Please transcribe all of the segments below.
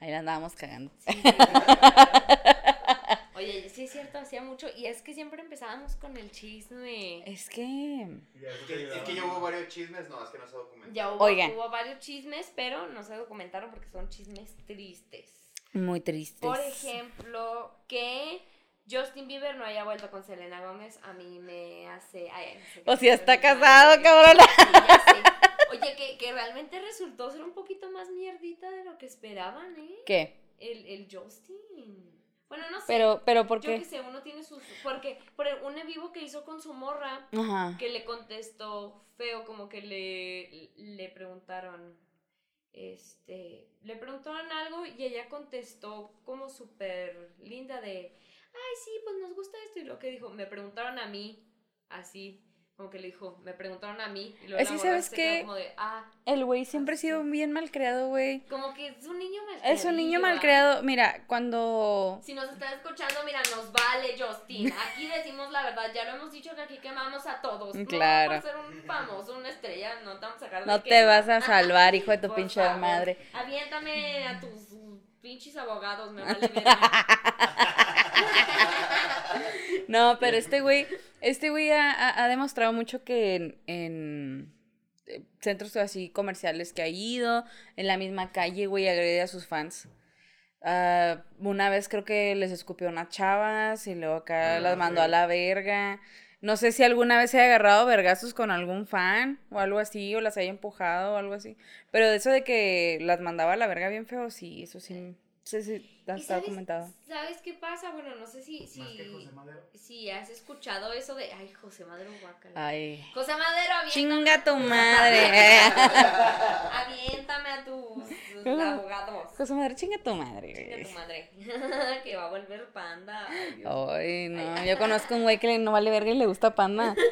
Ahí la andábamos cagando. Oye, sí es cierto, hacía mucho. Y es que siempre empezábamos con el chisme. Es que. Es que, es que ya hubo varios chismes, no, es que no se documentó. Ya hubo, Oigan. hubo varios chismes, pero no se documentaron porque son chismes tristes. Muy tristes. Por ejemplo, que Justin Bieber no haya vuelto con Selena Gómez, a mí me hace... ay, no sé O sea, está casado, cabrona. Sí, ya sé. Oye, que, que realmente resultó ser un poquito más mierdita de lo que esperaban, ¿eh? ¿Qué? El, el Justin. Bueno, no sé. Pero, pero, ¿por Yo que qué? sé, uno tiene sus... Porque por el- un en vivo que hizo con su morra, Ajá. que le contestó feo, como que le, le preguntaron, este, le preguntaron algo y ella contestó como súper linda de, ay, sí, pues nos gusta esto. Y lo que dijo, me preguntaron a mí, así, como que le dijo, me preguntaron a mí. Y luego Es que, ¿sabes qué? Como de, ah, El güey siempre ha sido bien malcriado, güey. como que es un niño mal Es un niño malcriado. Mira, cuando. Si nos estás escuchando, mira, nos vale, Justin. Aquí decimos la verdad. Ya lo hemos dicho que aquí quemamos a todos. Claro. No por ser un famoso, una estrella, no te vamos a sacar de No que- te vas a salvar, hijo de tu pinche favor. madre. Aviéntame a tus pinches abogados, me vale verga. No, pero este güey, este güey ha, ha- ha demostrado mucho que en, en, eh, centros así comerciales que ha ido, en la misma calle, güey, agrede a sus fans. Ah, una vez creo que les escupió unas chavas y luego acá Ah, las mandó a la verga. No sé si alguna vez se haya agarrado vergazos con algún fan o algo así, o las haya empujado o algo así. Pero de eso de que las mandaba a la verga bien feo, sí, eso sí, sí, sí, ¿Y está sabes- documentado. ¿Sabes qué pasa? Bueno, no sé si, si, Más que José Madero. si has escuchado eso de, ay, José Madero guácala. Ay. José Madero, aviéntame. Chinga tu madre. Aviéntame a tus abogados. José madre, chinga tu madre. Chinga tu madre. que va a volver panda. Ay, Dios. Ay, no, yo conozco un güey que le- no vale verga y le gusta panda.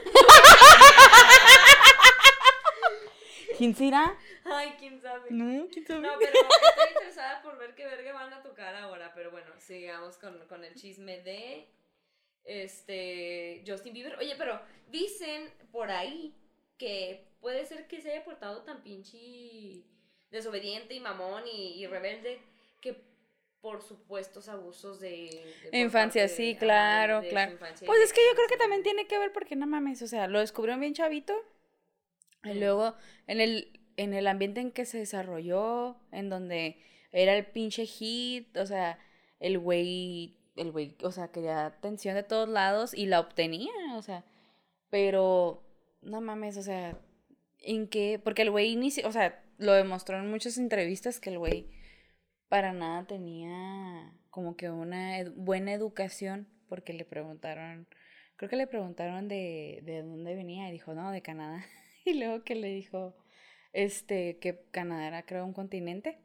¿Quién será? Ay, quién sabe. No, ¿quién sabe? No, pero estoy interesada por ver qué verga van a tocar ahora. Pero bueno, sigamos con, con el chisme de este Justin Bieber. Oye, pero dicen por ahí que puede ser que se haya portado tan pinche desobediente y mamón y, y rebelde que por supuestos abusos de, de Infancia, de- sí, claro, de claro. Pues es que yo creo que también tiene que ver porque no mames, o sea, lo descubrieron bien chavito. Y luego en el, en el ambiente en que se desarrolló, en donde era el pinche hit, o sea, el güey, el güey, o sea, quería atención de todos lados y la obtenía, o sea, pero no mames, o sea, ¿en qué? Porque el güey inició, o sea, lo demostró en muchas entrevistas que el güey para nada tenía como que una buena educación, porque le preguntaron, creo que le preguntaron de, de dónde venía y dijo, no, de Canadá. Y luego que le dijo, este, que Canadá era creo un continente.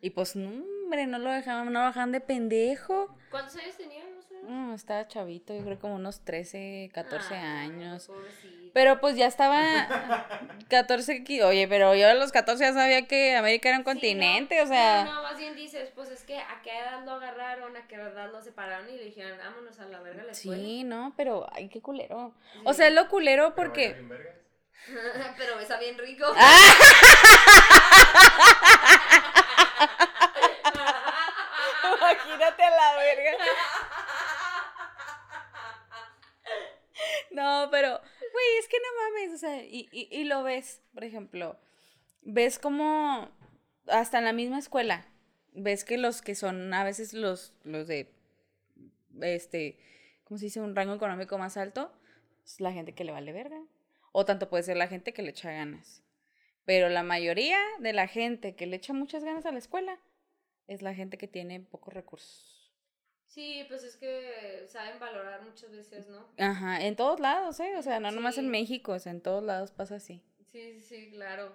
Y pues, no, hombre, no lo dejaban, no lo dejaban de pendejo. ¿Cuántos años tenía? No sé. No, estaba chavito, yo creo como unos 13, 14 Ay, años. pobrecito. Pero pues ya estaba 14, qui- oye, pero yo a los 14 ya sabía que América era un Sí, no, continente, o sea... No, no, más bien dices, pues es que a qué edad lo agarraron, a qué edad lo separaron y le dijeron, vámonos a la verga la escuela. Sí, no, pero ay, qué culero. Sí. O sea, es lo culero Pero porque... Pero besa bien rico. Imagínate a la verga. No, pero, güey, es que no mames, o sea, y, y, y lo ves, por ejemplo, ves como hasta en la misma escuela, ves que los que son a veces los, los de, este, ¿cómo se dice? Un rango económico más alto, es la gente que le vale verga. O tanto puede ser la gente que le echa ganas. Pero la mayoría de la gente que le echa muchas ganas a la escuela es la gente que tiene pocos recursos. Sí, pues es que saben valorar muchas veces, ¿no? Ajá, en todos lados, ¿eh? O sea, no nomás en México, o sea, en todos lados pasa así. Sí, sí, sí, claro.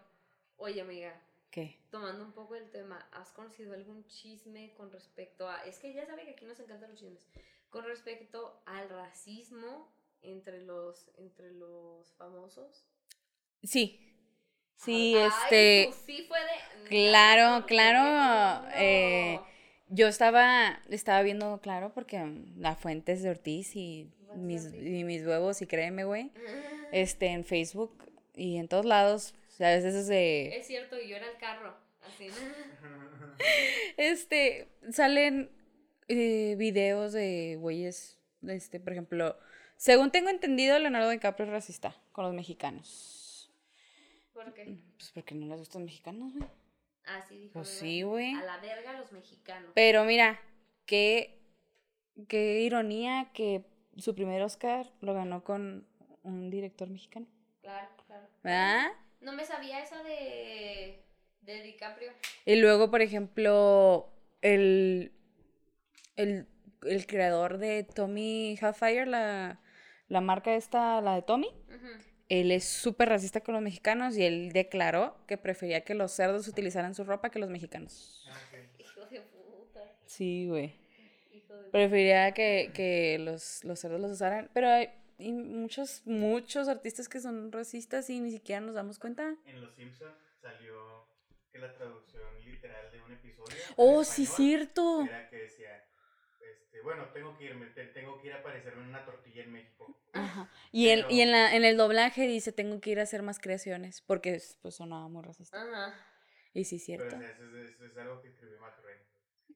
Oye, amiga, ¿Qué? tomando un poco el tema, ¿has conocido algún chisme con respecto a... Es que ya sabe que aquí nos encantan los chismes. Con respecto al racismo entre los, entre los famosos. Sí. Sí, Ay, este... pues sí fue de... claro, claro, no. eh, Yo estaba, estaba viendo, claro, porque la Fuentes de Ortiz y mis, Ortiz. y mis huevos, y créeme, güey, este, en Facebook y en todos lados, o sea, a veces es de... Es cierto, y yo era el carro. Así. este, salen eh, videos de güeyes, este, por ejemplo, según tengo entendido, Leonardo DiCaprio es racista con los mexicanos. ¿Por qué? Pues porque no les gustan los mexicanos, güey. Ah, sí, dijo. Pues sí, güey. A la verga los mexicanos. Pero mira, qué, qué ironía que su primer Oscar lo ganó con un director mexicano. Claro, claro. ¿Verdad? No me sabía eso de, de DiCaprio. Y luego, por ejemplo, el, el, el creador de Tommy Hellfire, la, la marca esta, la de Tommy, él es súper racista con los mexicanos y él declaró que prefería que los cerdos utilizaran su ropa que los mexicanos. Ah. Hijo de puta. Sí, güey. Preferiría que, que los, los cerdos los usaran. Pero hay y muchos, muchos artistas que son racistas y ni siquiera nos damos cuenta. En Los Simpsons salió que la traducción literal de un episodio. Oh, sí, español cierto. Era que decía, este, bueno, tengo que irme, te- tengo que ir a aparecerme en una tortilla en México. Ajá. Y, el, y Pero- en, la, en el doblaje dice, tengo que ir a hacer más creaciones, porque pues sonaba muy racista. Ajá. Y sí, Pero cierto. o sea, eso, es, eso es algo que escribió Matt.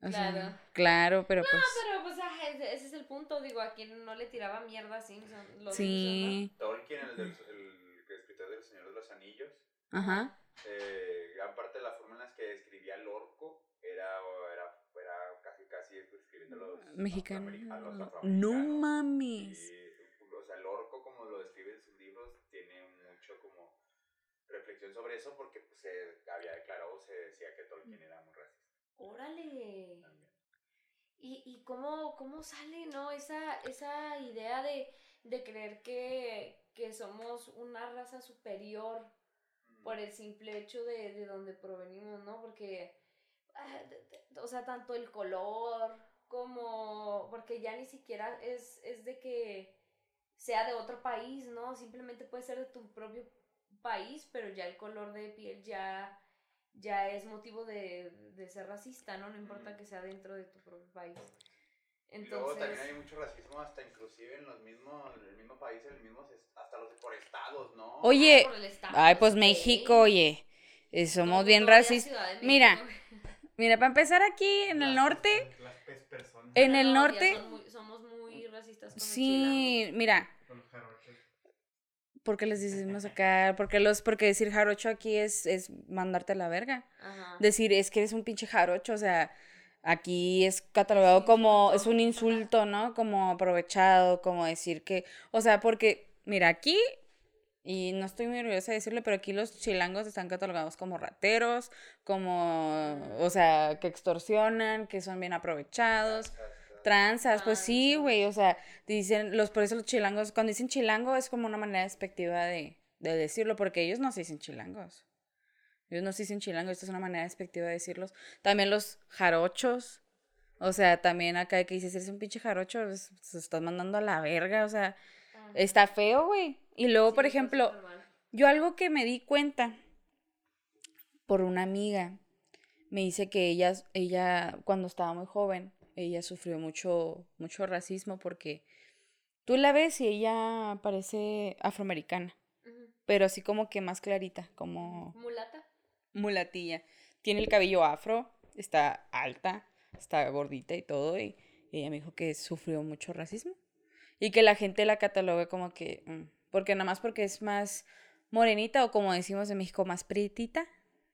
O sea, Claro. claro, pero pues... Pero pues ese ese es el punto, digo, a quien no le tiraba mierda a Simpson. Los Sí. Tolkien, el, del, el escritor del Señor de los Anillos, Ajá. eh, gran parte de la forma en la que escribía el orco era, era casi casi escribiendo los Mexicano. afroamerica- los No mames. Y, o sea, el orco, como lo describe en sus libros, tiene mucho como reflexión sobre eso porque pues, se había declarado, se decía que Tolkien era muy racista Órale. también. Y, y cómo, cómo sale, ¿no? Esa, esa idea de, de creer que, que somos una raza superior por el simple hecho de, de donde provenimos, ¿no? Porque, ah, o sea, tanto el color como, porque ya ni siquiera es, es de que sea de otro país, ¿no? Simplemente puede ser de tu propio país, pero ya el color de piel ya, ya es motivo de, de ser racista, ¿no? No importa que sea dentro de tu propio país. Y luego Entonces, también hay mucho racismo hasta inclusive en los mismos, en el mismo país, en el mismo, hasta los por estados, ¿no? Oye, por el estado, ay, pues. México, oye. eh, Somos bien racistas. Mira, México. Mira, para empezar aquí en el norte, Las personas. en No, el norte, muy- somos muy racistas con el sí, mira, porque les decimos acá, porque los, porque decir jarocho aquí es, es mandarte a la verga. Ajá. Decir es que eres un pinche jarocho, o sea, aquí es catalogado como, insulto. es un insulto, ¿no? Como aprovechado, como decir que, o sea, porque, mira, aquí, y no estoy muy orgullosa de decirlo, pero aquí los chilangos están catalogados como rateros, como, o sea, que extorsionan, que son bien aprovechados. Tranzas, pues sí, güey, o sea, dicen, los, por eso los chilangos, cuando dicen chilango es como una manera despectiva de, de decirlo, porque ellos no se dicen chilangos. Ellos no se dicen chilangos, esto es una manera despectiva de decirlos. También los jarochos, o sea, también acá que dices, eres un pinche jarocho, es- se estás mandando a la verga, o sea. Está feo, güey. Y luego, Sí, por ejemplo, yo algo que me di cuenta por una amiga, me dice que ella, ella cuando estaba muy joven, ella sufrió mucho, mucho racismo porque tú la ves y ella parece afroamericana, pero así como que más clarita, como Mulata. mulatilla. Tiene el cabello afro, está alta, está gordita y todo, y ella me dijo que sufrió mucho racismo. Y que la gente la cataloga como que, mm, porque nada más porque es más morenita o como decimos en México, más prietita,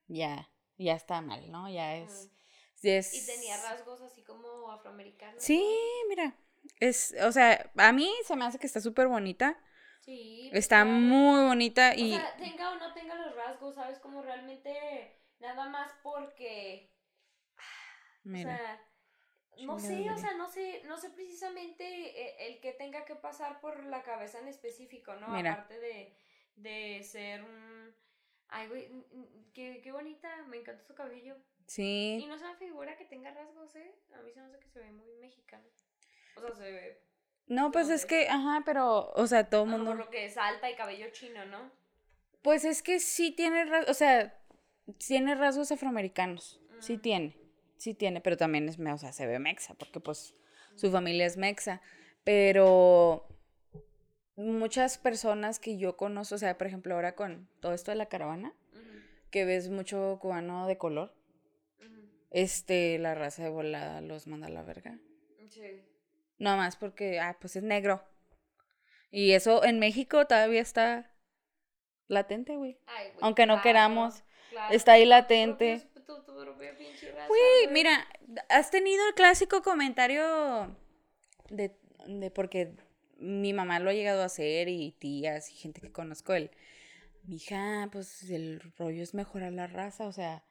ya, ya está mal, ¿no? Ya es... ya es- Y tenía rasgos así como afroamericanos. Sí, mira, es, o sea, a mí se me hace que está súper bonita, Sí. pues, está claro. muy bonita y... O sea, tenga o no tenga los rasgos, ¿sabes? Como realmente nada más porque. mira. O sea, no sé, o sea, no sé, no sé precisamente eh, el que tenga que pasar por la cabeza en específico, ¿no? Mira. Aparte de, de ser un. Ay, güey, qué, qué bonita, me encanta su cabello. Y sí, no se me figura que tenga rasgos, ¿eh? A mí se me hace que se ve muy mexicano. O sea, se ve. no, pues es que, ajá, pero, o sea, todo el mundo... por lo que es alta y cabello chino, ¿no? Pues es que sí tiene rasgos, o sea, tiene rasgos afroamericanos, sí tiene, sí tiene, pero también es, o sea, se ve mexa, porque pues su familia es mexa, pero muchas personas que yo conozco, o sea, por ejemplo, ahora con todo esto de la caravana, que ves mucho cubano de color, este, la raza de volada los manda a la verga. Sí. No más porque, ah, pues es negro. Y eso en México todavía está latente, güey. Aunque no claro, queramos, claro. está ahí latente. Tu- tu propia pinche raza, güey. mira, has tenido el clásico comentario de, de porque mi mamá lo ha llegado a hacer y tías y gente que conozco el mija, pues el rollo es mejorar la raza, o sea,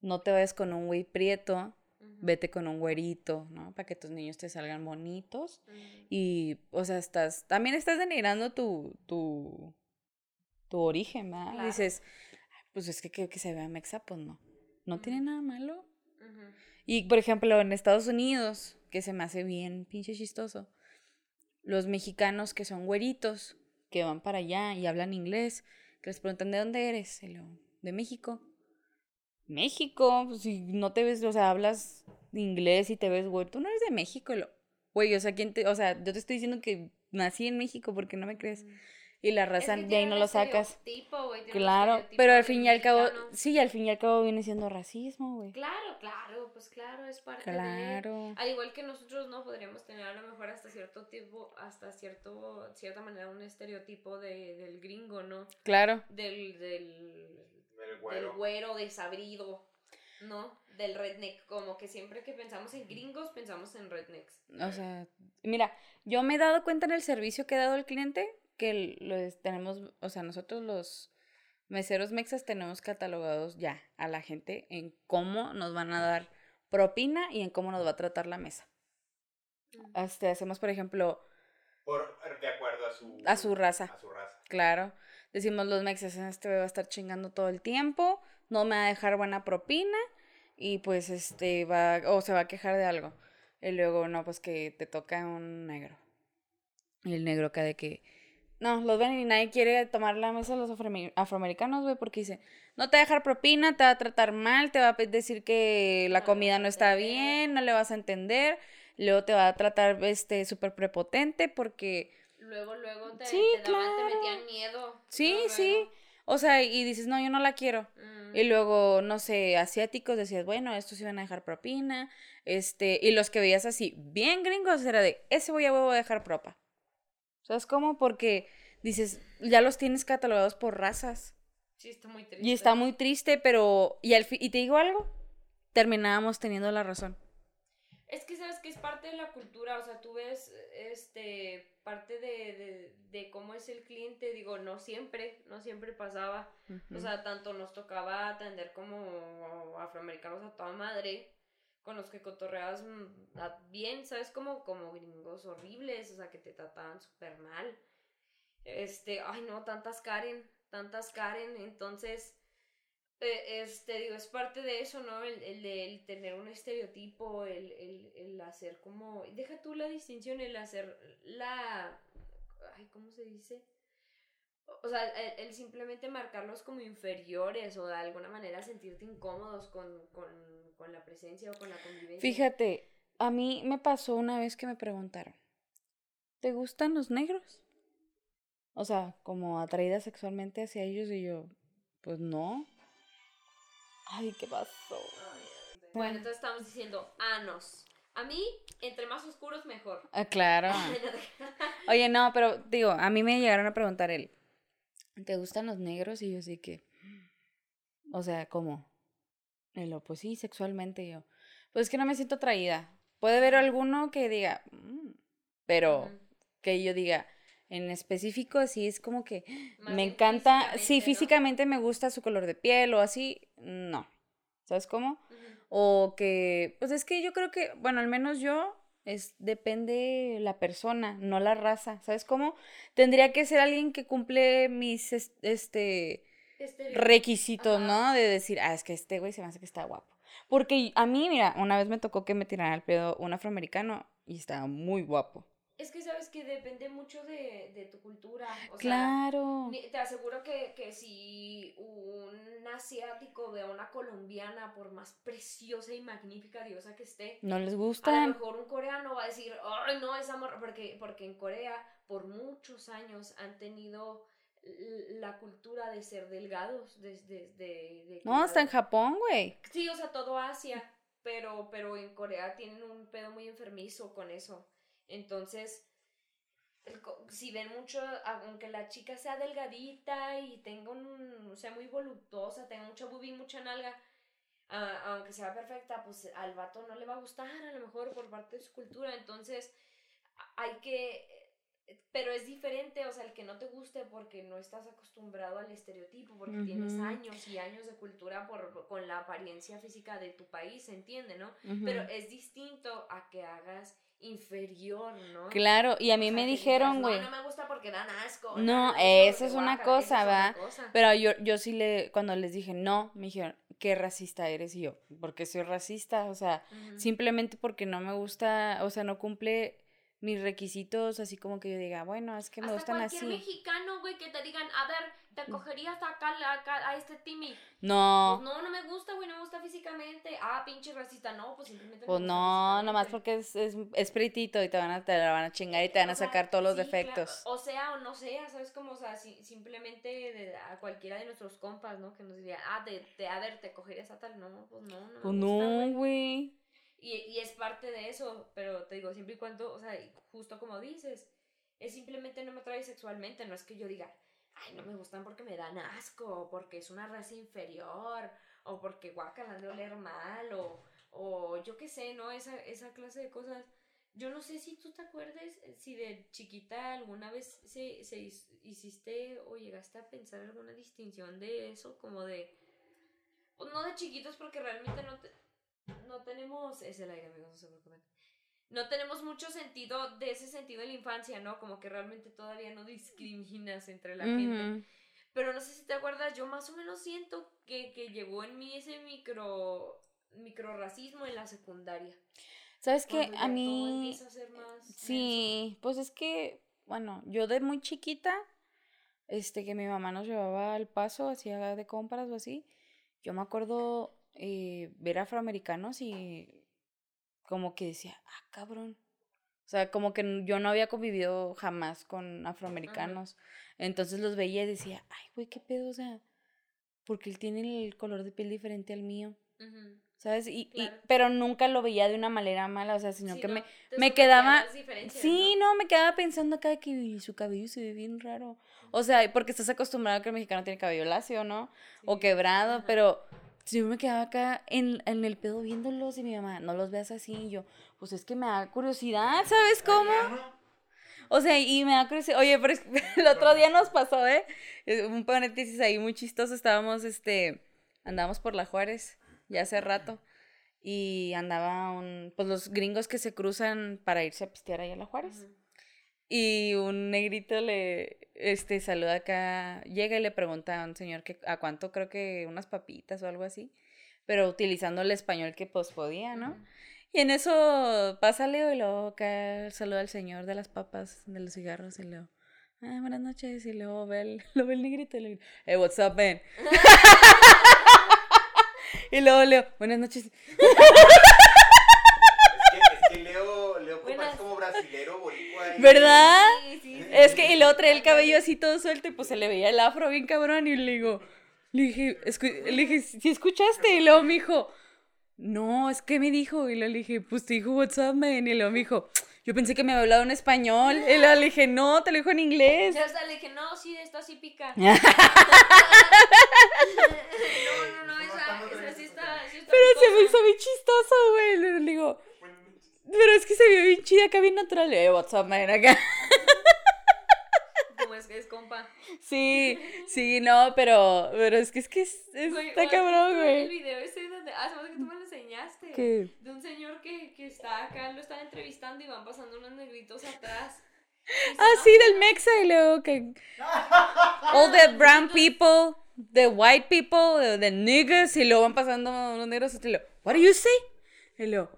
no te vayas con un güey prieto, vete con un güerito, ¿no? Para que tus niños te salgan bonitos y, o sea, estás, también estás denigrando tu, tu, tu origen, ¿verdad? Claro. Dices, "Ay, pues es que, que, que se vea mexa, pues no, no tiene nada malo. Y por ejemplo, en Estados Unidos, que se me hace bien pinche chistoso, los mexicanos que son güeritos, que van para allá y hablan inglés, que les preguntan de dónde eres, de México. México, pues si no te ves, o sea, hablas inglés y te ves güey, tú no eres de México, güey, o sea, ¿quién te, o sea, yo te estoy diciendo que nací en México porque no me crees. Y la Es raza que de ahí no lo sacas. Claro, pero al del fin y al cabo, sí, al fin y al cabo viene siendo racismo, güey. Claro, claro, pues claro, es parte de... Claro. Al igual que nosotros no podríamos tener a lo mejor hasta cierto tipo, hasta cierto, cierta manera un estereotipo de, del gringo, ¿no? Claro. Del, del, El del güero. güero desabrido, ¿no? Del redneck, como que siempre que pensamos en gringos, pensamos en rednecks. O sea, mira, yo me he dado cuenta en el servicio que he dado al cliente que los tenemos, o sea, nosotros los meseros mexas tenemos catalogados ya a la gente en cómo nos van a dar propina y en cómo nos va a tratar la mesa. Mm. Este, hacemos, por ejemplo, Por, de acuerdo a su, a su raza. a su raza. Claro. Decimos los mexas, este va a estar chingando todo el tiempo, no me va a dejar buena propina y pues este va, o se va a quejar de algo. Y luego, no, pues que te toca un negro. Y el negro acá de que, no, los ven y nadie quiere tomar la mesa de los afroame- afroamericanos, güey, porque dice, no te va a dejar propina, te va a tratar mal, te va a decir que la comida no está bien, no le vas a entender, luego te va a tratar, este, súper prepotente porque... Luego, luego te, Sí, te, daban- te claro. metían miedo. Sí, sí. Luego. O sea, y dices, no, yo no la quiero. Mm. Y luego, no sé, asiáticos decías, bueno, estos iban a dejar propina. Este, y los que veías así, bien gringos, era de, ese voy a huevo a dejar propa. ¿Sabes cómo? Porque dices, ya los tienes catalogados por razas. Sí, está muy triste. Y está muy triste, pero. Y, al fi- y te digo algo, terminábamos teniendo la razón. Es que sabes que es parte de la cultura, o sea, tú ves este parte de, de, de cómo es el cliente, digo, no siempre, no siempre pasaba. O sea, tanto nos tocaba atender como afroamericanos a toda madre, con los que cotorreabas mm, bien, ¿sabes? Como, como gringos horribles, o sea, que te trataban súper mal. Este, ay no, tantas Karen, tantas Karen, entonces, eh, este, digo, es parte de eso, ¿no? El, el tener un estereotipo, el, el, el hacer como, deja tú la distinción, el hacer la, ay, ¿cómo se dice? O sea, el, el simplemente marcarlos como inferiores o de alguna manera sentirte incómodos con, con, con la presencia o con la convivencia. Fíjate, a mí me pasó una vez que me preguntaron, ¿te gustan los negros? O sea, como atraída sexualmente hacia ellos y yo, pues no. Ay, ¿qué pasó? Bueno, entonces estamos diciendo anos. A mí, entre más oscuros, mejor. Ah, claro. Oye, no, pero digo, a mí me llegaron a preguntar él, ¿te gustan los negros? Y yo sí que, o sea, ¿cómo? Y lo, pues sí, sexualmente y yo. Pues es que no me siento atraída. Puede haber alguno que diga, "Mm", pero que yo diga, en específico, sí es como que Más me encanta, sí, físicamente, ¿no? físicamente me gusta su color de piel o así, no. ¿Sabes cómo? O que, pues es que yo creo que, bueno, al menos yo, es, depende la persona, no la raza. ¿Sabes cómo? Tendría que ser alguien que cumple mis, es- este, requisitos, Ajá. ¿no? De decir, ah, es que este güey se me hace que está guapo. Porque a mí, mira, una vez me tocó que me tiraran al pedo un afroamericano y estaba muy guapo. Es que sabes que depende mucho de, de tu cultura. O sea, claro. ni- te aseguro que, que si un asiático ve a una colombiana, por más preciosa y magnífica diosa que esté, No les a lo mejor un coreano va a decir, ay, no, esa morra, porque, porque en Corea por muchos años han tenido la cultura de ser delgados, desde... De, de, No, hasta en Japón, güey. Sí, o sea, todo Asia. pero, pero en Corea tienen un pedo muy enfermizo con eso. Entonces, si ven mucho, aunque la chica sea delgadita y tenga un, sea muy voluptuosa, tenga mucha boobie, mucha nalga, ah, aunque sea perfecta, pues al vato no le va a gustar, a lo mejor por parte de su cultura. Entonces, a- hay que, pero es diferente, o sea, el que no te guste porque no estás acostumbrado al estereotipo, porque tienes años y años de cultura por, por- con la apariencia física de tu país, ¿se entiende, no? Pero es distinto a que hagas inferior, ¿no? Claro, y a mí O sea, me dijeron, güey. No, no me gusta porque dan asco. No, eso porque es una guácala", cosa, es ¿va? Pero yo, yo sí le, cuando les dije no, me dijeron, qué racista eres. Y yo, porque soy racista, o sea, simplemente porque no me gusta, o sea, no cumple mis requisitos, así como que yo diga, bueno, es que me Hasta gustan cualquier así. mexicano, güey, que te digan, a ver, te cogerías acá, acá a este Timmy. No, Pues no, no me gusta, güey, no me gusta físicamente. Ah, pinche racista, no, pues simplemente. pues me gusta no, nomás porque es, es, es pretito y te van a, te la van a chingar y te van O a sea, sacar todos los sí, claro, defectos. O sea, o no sea, ¿sabes? Como, o sea, si- simplemente de- a cualquiera de nuestros compas, ¿no? Que nos diría, ah, de, de a ver, te cogerías a tal. No, pues no, no. me Pues gusta, no, güey. Y, y es parte de eso, pero te digo, siempre y cuando, o sea, justo como dices, es simplemente no me atrae sexualmente, no es que yo diga, ay, no me gustan porque me dan asco, o porque es una raza inferior, o porque guacala de oler mal, o, o yo qué sé, ¿no? Esa, esa clase de cosas. Yo no sé si tú te acuerdes, eh, si de chiquita alguna vez se, se hiciste o llegaste a pensar alguna distinción de eso, como de, pues no de chiquitos porque realmente no, te- no tenemos, es el aire amigos, no se preocupen. No tenemos mucho sentido de ese sentido en la infancia, ¿no? Como que realmente todavía no discriminas entre la gente. Pero no sé si te acuerdas, yo más o menos siento que, que llegó en mí ese micro, micro racismo en la secundaria. ¿Sabes qué? A mí... a ser más Sí, pues es que, bueno, yo de muy chiquita, este, que mi mamá nos llevaba al paso, hacía de compras o así, yo me acuerdo eh, ver afroamericanos y como que decía, ah, cabrón. O sea, como que yo no había convivido jamás con afroamericanos. Entonces los veía y decía, ay, güey, qué pedo, o sea, porque él tiene el color de piel diferente al mío. ¿sabes? Y, y- pero nunca lo veía de una manera mala, o sea, sino Sí, que no, me, me quedaba- Sí, ¿no? no, me quedaba pensando acá que "Uy, su cabello se ve bien raro. O sea, porque estás acostumbrado a que el mexicano tiene cabello lacio, ¿no? O quebrado, ajá. pero si yo me quedaba acá en, en el pedo viéndolos y mi mamá, no los veas así. Y yo, pues es que me da curiosidad, ¿sabes cómo? O sea, y me da curiosidad. Oye, pero es el otro día nos pasó, ¿eh? Un paréntesis ahí muy chistoso. Estábamos, este, andábamos por la Juárez ya hace rato. Y andaba un, pues los gringos que se cruzan para irse a pistear ahí a la Juárez. Y un negrito le, este, saluda acá, llega y le pregunta a un señor que a cuánto creo que unas papitas o algo así, pero utilizando el español que pues podía, ¿no? Y en eso pasa Leo y luego acá saluda al señor de las papas, de los cigarros y Leo, ah, buenas noches, y luego ve el, lo ve el negrito y le dice, hey, what's up, man? y luego Leo, buenas noches. Es que, es que Leo, Leo como Buenas. es como brasilero, boricua. y- ¿Verdad? Sí, sí, sí. Es que, y luego traía el cabello así todo suelto y pues se le veía el afro bien cabrón y le digo, le dije, escu- le dije, ¿sí escuchaste? Y luego me dijo, no, es que me dijo, y luego le dije, pues te dijo, what's up, man? Y luego me dijo, yo pensé que me había hablado en español, y luego le dije, no, te lo dijo en inglés. Ya hasta le dije, no, sí, esto sí pica. no, no, no, esa, esa sí está, sí está Pero se me hizo bien chistoso, güey, y le digo, pero es que se vio bien chida acá, bien natural, "Hey, what's up, man? Acá. Como es que es compa. Sí, sí, no, pero, pero es que es que es, es- Güey, está ¿o has cabrón, visto El güey. video ese donde, ah, hace que tú me lo enseñaste. ¿Qué? De un señor que, que está acá, lo están entrevistando y van pasando unos negritos atrás. Ah, sí, del Mexa y luego que all the brown people, the white people, the, the niggas, y luego van pasando unos negros y luego, what do you say? Y luego,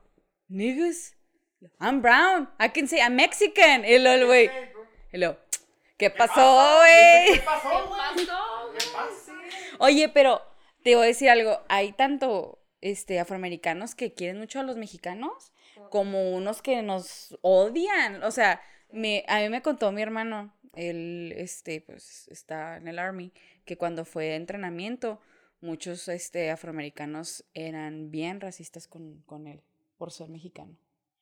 niggas, I'm brown, I can say I'm Mexican, y luego el güey, y luego, ¿qué pasó, ¿Qué güey? pasó, ¿Qué pasó, ¿Qué güey? pasó? Oye, pero te voy a decir algo, hay tanto este afroamericanos que quieren mucho a los mexicanos como unos que nos odian. O sea, me, a mí me contó mi hermano, él este, pues, está en el army, que cuando fue a entrenamiento, muchos este, afroamericanos eran bien racistas con, con él por ser mexicano.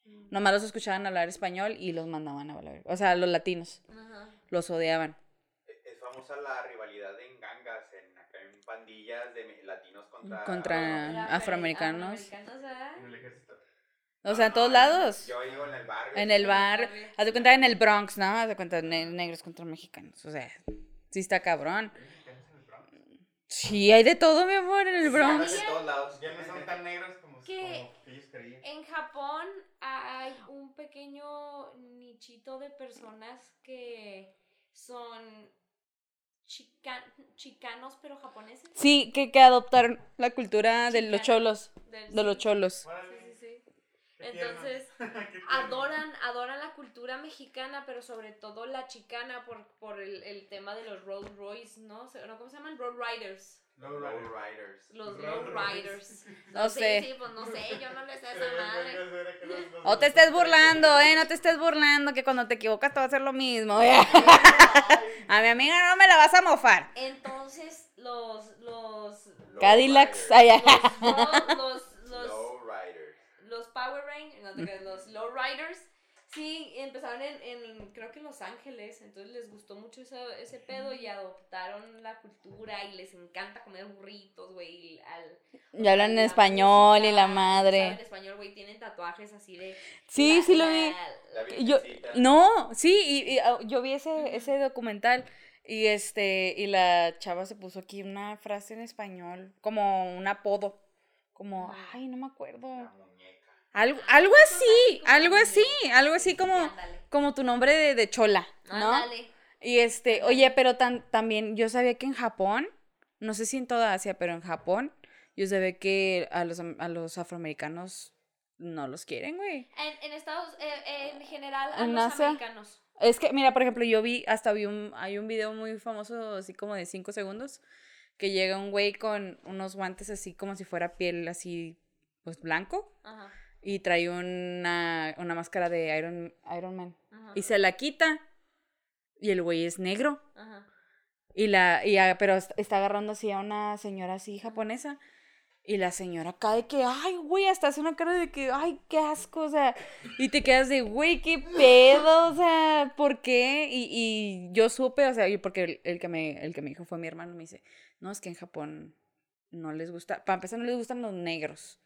Mm. Nomás los escuchaban hablar español y los mandaban a valer. O sea, los latinos Ajá. los odiaban. Es es famosa la rivalidad en gangas, en, en pandillas de latinos contra... Contra- afroamericanos. En el ejército. O sea, en No, todos no, lados. Yo digo en el barrio. En el Sí, bar, haz de cuenta en el Bronx, ¿no? Haz de cuenta ne- negros contra mexicanos. O sea, sí está cabrón. ¿Hay mexicanos en el Bronx? Sí, hay de todo, mi amor, en el Bronx. de todos lados. Ya no son tan negros creían. En Japón hay un pequeño nichito de personas que son chica- chicanos pero japoneses. Sí, que, que adoptaron la cultura de los cholos. Del- De los sí, cholos. Sí, sí, sí. Entonces, adoran, adoran la cultura mexicana, pero sobre todo la chicana por, por el, el tema de los Rolls Royce, ¿no? ¿Cómo se llaman? Road Riders. Low Low rider. Riders. Los Road Road Riders. Riders. No sí, sé. Sí, pues no sé, yo no le sé a esa madre. O te estés burlando, ¿eh? No te estés burlando, que cuando te equivocas te va a hacer lo mismo. ¿eh? A mi amiga no me la vas a mofar. Entonces, los, los, Cadillacs, allá. los, los, los, Low Riders. los Power Rangers, no los Low Riders, sí, empezaron en, en, creo que en Los Ángeles, entonces les gustó mucho ese, ese pedo y adoptaron la cultura y les encanta comer burritos, güey, y al... Y hablan en español y la madre. español, güey, tienen tatuajes así de... Sí, la- sí lo vi. La Yo, no, sí, y, y, ah, yo vi ese, ese documental y este, y la chava se puso aquí una frase en español, como un apodo, como, ay, no me acuerdo. Algo, algo así, algo así, algo así Sí, como, como tu nombre de, de chola, ¿no? Ándale. Y este, oye, pero tan, también yo sabía que en Japón, no sé si en toda Asia, pero en Japón, yo sabía que a los, a los afroamericanos no los quieren, güey. En, en Estados, eh, en general, a En los Asia. americanos. Es que, mira, por ejemplo, yo vi, hasta vi un, hay un video muy famoso, así como de 5 segundos, que llega un güey con unos guantes así como si fuera piel así, pues blanco, Ajá, y trae una, una máscara de Iron, Iron Man. ajá, Y se la quita, y el güey es negro. ajá. Y la, y a- pero est- está agarrando así a una señora así japonesa. Y la señora cae que, ay, güey, hasta hace una cara de que, ay, qué asco, o sea, y te quedas de, güey, qué pedo, o sea, ¿por qué? Y, y yo supe, o sea, porque el, el que me, el que me dijo fue mi hermano, me dice, no, es que en Japón no les gusta, para empezar no les gustan los negros.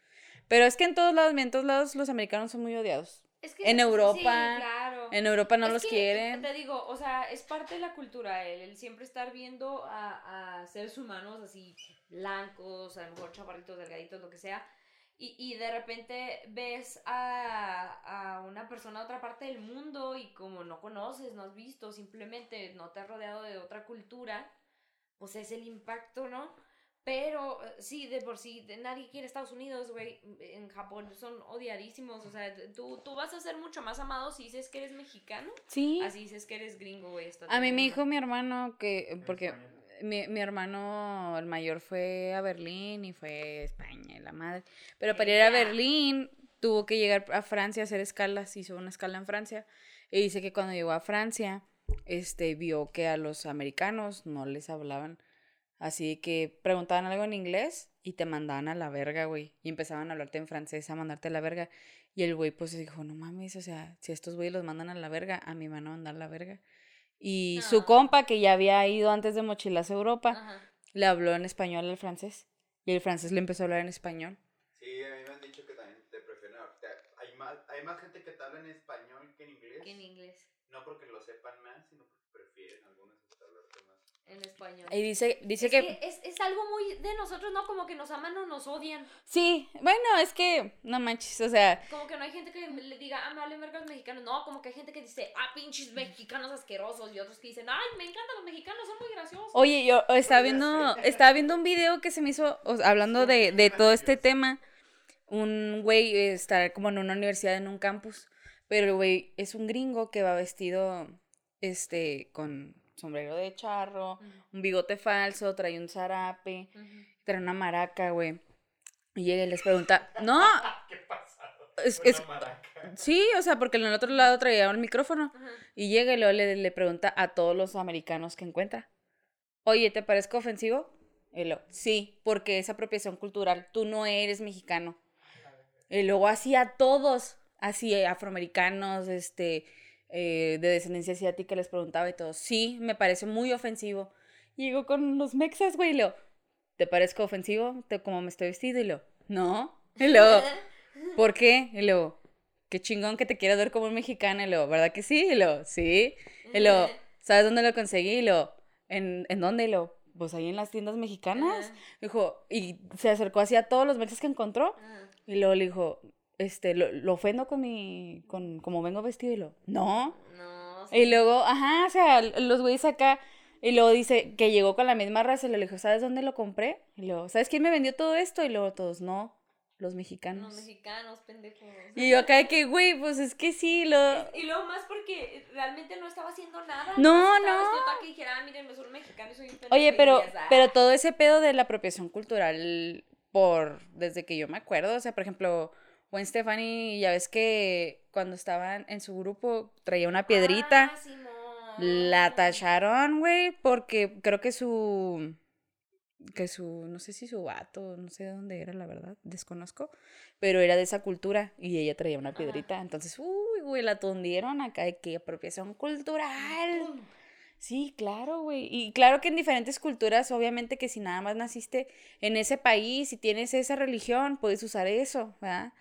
Pero es que en todos lados, en todos lados los americanos son muy odiados. Es que, En sí, Europa, claro. En Europa no Es los que, quieren. Te digo, o sea, es parte de la cultura el, el siempre estar viendo a, a seres humanos así blancos, a lo mejor chaparritos, delgaditos, lo que sea. Y, y de repente ves a, a una persona de otra parte del mundo y como no conoces, no has visto, simplemente no te has rodeado de otra cultura, pues es el impacto, ¿no? Pero eh, sí, de por sí, de- nadie quiere Estados Unidos, güey. En Japón son odiadísimos. O sea, tú, tú vas a ser mucho más amado si dices que eres mexicano. Sí. Así dices que eres gringo, güey. A mí me dijo mi hermano que, porque mi, mi hermano, el mayor, fue a Berlín y fue a España, y la madre. Pero para ir a. Berlín tuvo que llegar a Francia a hacer escalas, hizo una escala en Francia. Y dice que cuando llegó a Francia, este, vio que a los americanos no les hablaban. Así que preguntaban algo en inglés y te mandaban a la verga, güey. Y empezaban a hablarte en francés, a mandarte a la verga. Y el güey pues dijo, no mames, o sea, si estos güeyes los mandan a la verga, a mí me van a mandar a la verga. Y su Ah. compa, que ya había ido antes de mochilas a Europa, Ajá. le habló en español al francés. Y el francés le empezó a hablar en español. Sí, a mí me han dicho que también te prefieren. Hay más, hay más gente que te habla en español que en inglés. Que en inglés, No porque lo sepan más, sino porque prefieren más. En español. Y dice, dice es que... que es, es algo muy de nosotros, ¿no? Como que nos aman o nos odian. Sí, bueno, es que, no manches, o sea, Como que no hay gente que le diga, ah, me valen verga los mexicanos. No, como que hay gente que dice, ah, pinches mexicanos asquerosos. Y otros que dicen, ay, me encantan los mexicanos, son muy graciosos. Oye, yo estaba viendo, estaba viendo un video que se me hizo, o sea, hablando de, de todo este tema, un güey está como en una universidad, en un campus, pero el güey es un gringo que va vestido, este, con sombrero de charro, un bigote falso, trae un zarape, trae una maraca, güey. Y llega y les pregunta, no, ¿Qué pasado? Es- Una es- maraca. sí, o sea, porque en el otro lado traía un micrófono. Y llega y luego le, le pregunta a todos los americanos que encuentra. Oye, ¿te parezco ofensivo? Y lo, sí, porque es apropiación cultural. Tú no eres mexicano. Y luego así a todos, así afroamericanos, este, eh, de descendencia asiática, les preguntaba y todo. Sí, me parece muy ofensivo. Y digo con los mexas, güey, y lo, ¿te parezco ofensivo? ¿Te, como me estoy vestido? Y lo, no. Y luego, ¿por qué? Y luego, qué chingón que te quieras ver como un mexicano. Y luego, ¿verdad que sí? Y luego, sí. Y luego, ¿sabes dónde lo conseguí? Y luego, ¿en, ¿en dónde? Y luego, pues ahí en las tiendas mexicanas. Dijo, y se acercó así a todos los mexas que encontró. Y luego le dijo, este, lo, lo ofendo con mi, con, como vengo vestido. Y lo, no. No. Y luego, ajá, o sea, los güeyes acá. Y luego dice que llegó con la misma raza y le dijo, ¿sabes dónde lo compré? Y luego, ¿sabes quién me vendió todo esto? Y luego todos, no, los mexicanos. Los mexicanos, pendejos. Y yo acá de que, güey, pues es que sí, lo... Y luego más porque realmente no estaba haciendo nada. No, no. para que dijera, ah, miren, soy un mexicano y soy un pendejo", Oye, pero, dirías, "Ah". pero todo ese pedo de la apropiación cultural por, desde que yo me acuerdo, o sea, por ejemplo, Gwen Stefani, ya ves que cuando estaban en su grupo traía una piedrita. Ah, Simón. La tacharon, güey, porque creo que su. Que su. No sé si su vato, no sé de dónde era, la verdad, desconozco. Pero era de esa cultura y ella traía una piedrita. Entonces, uy, güey, la tundieron acá de que apropiación cultural. Sí, claro, güey. Y claro que en diferentes culturas, obviamente que si nada más naciste en ese país y tienes esa religión, puedes usar eso, ¿verdad?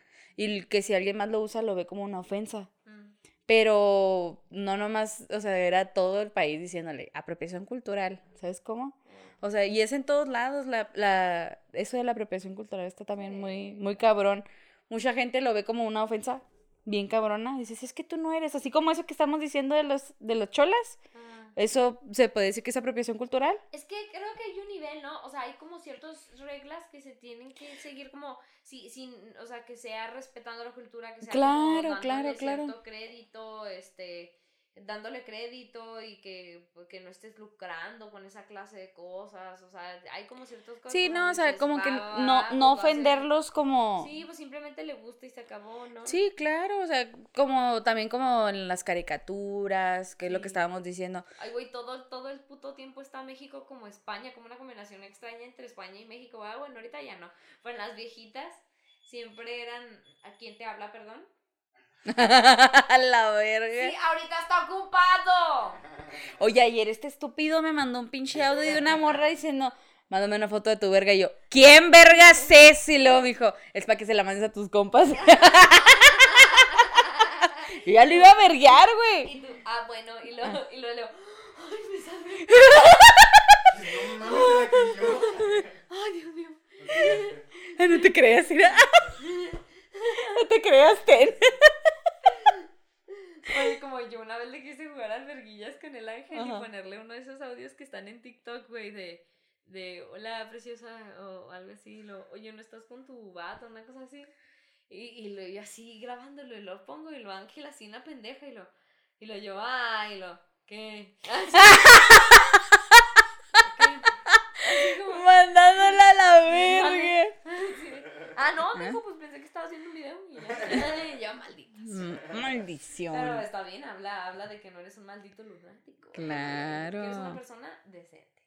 Y que si alguien más lo usa, lo ve como una ofensa. Mm. Pero no nomás, o sea, era todo el país diciéndole apropiación cultural, ¿sabes cómo? O sea, y es en todos lados, la, la, eso de la apropiación cultural está también muy, muy cabrón. Mucha gente lo ve como una ofensa bien cabrona. Dices, es que tú no eres, así como eso que estamos diciendo de los, de los cholas, Ah. eso se puede decir que es apropiación cultural. Es que creo que hay un nivel, ¿no? O sea, hay como ciertas reglas que se tienen que seguir como, si, sin, o sea, que sea respetando la cultura, que sea como Claro, dándole claro, claro. cierto crédito, este, dándole crédito y que, pues, que no estés lucrando con esa clase de cosas, o sea, hay como ciertas cosas. Sí, no, o sea, como que va, no, no ofenderlos como... Sí, pues simplemente le gusta y se acabó, ¿no? Sí, claro, o sea, como también como en las caricaturas, que es lo que estábamos diciendo. Ay, güey, todo, todo el puto tiempo está México como España, como una combinación extraña entre España y México. Ah, bueno, ahorita ya no. Pero las viejitas siempre eran. ¿A quién te habla, perdón? A la verga. Sí, ahorita está ocupado. Oye, ayer este estúpido me mandó un pinche audio de una morra diciendo, mándame una foto de tu verga. Y yo, ¿quién vergas es? Y luego me dijo, es para que se la mandes a tus compas. y ya lo iba a verguear, güey. Y tú, ah, bueno, y luego, y luego leo. Ay, me sale. No mames, era que yo. Ay, Dios mío. Ay, no te creas, mira. No te creas, ten. Oye, como yo una vez le quise jugar al verguillas con el ángel y ponerle uno de esos audios que están en TikTok, güey, de, de hola preciosa o algo así, lo, oye, no estás con tu vato, una cosa así. Y, y lo yo así grabándolo y lo pongo y lo ángel así una pendeja y lo, y lo yo, ay, lo, ¿qué? Así, ¿qué? Así como, Mandándola a la verga. Ah, no, me dijo, pues pensé que estaba haciendo un video y ya, ya malditas. Mm, Pero Maldición. está bien, habla, habla de que no eres un maldito lunático. Claro. Que eres una persona decente.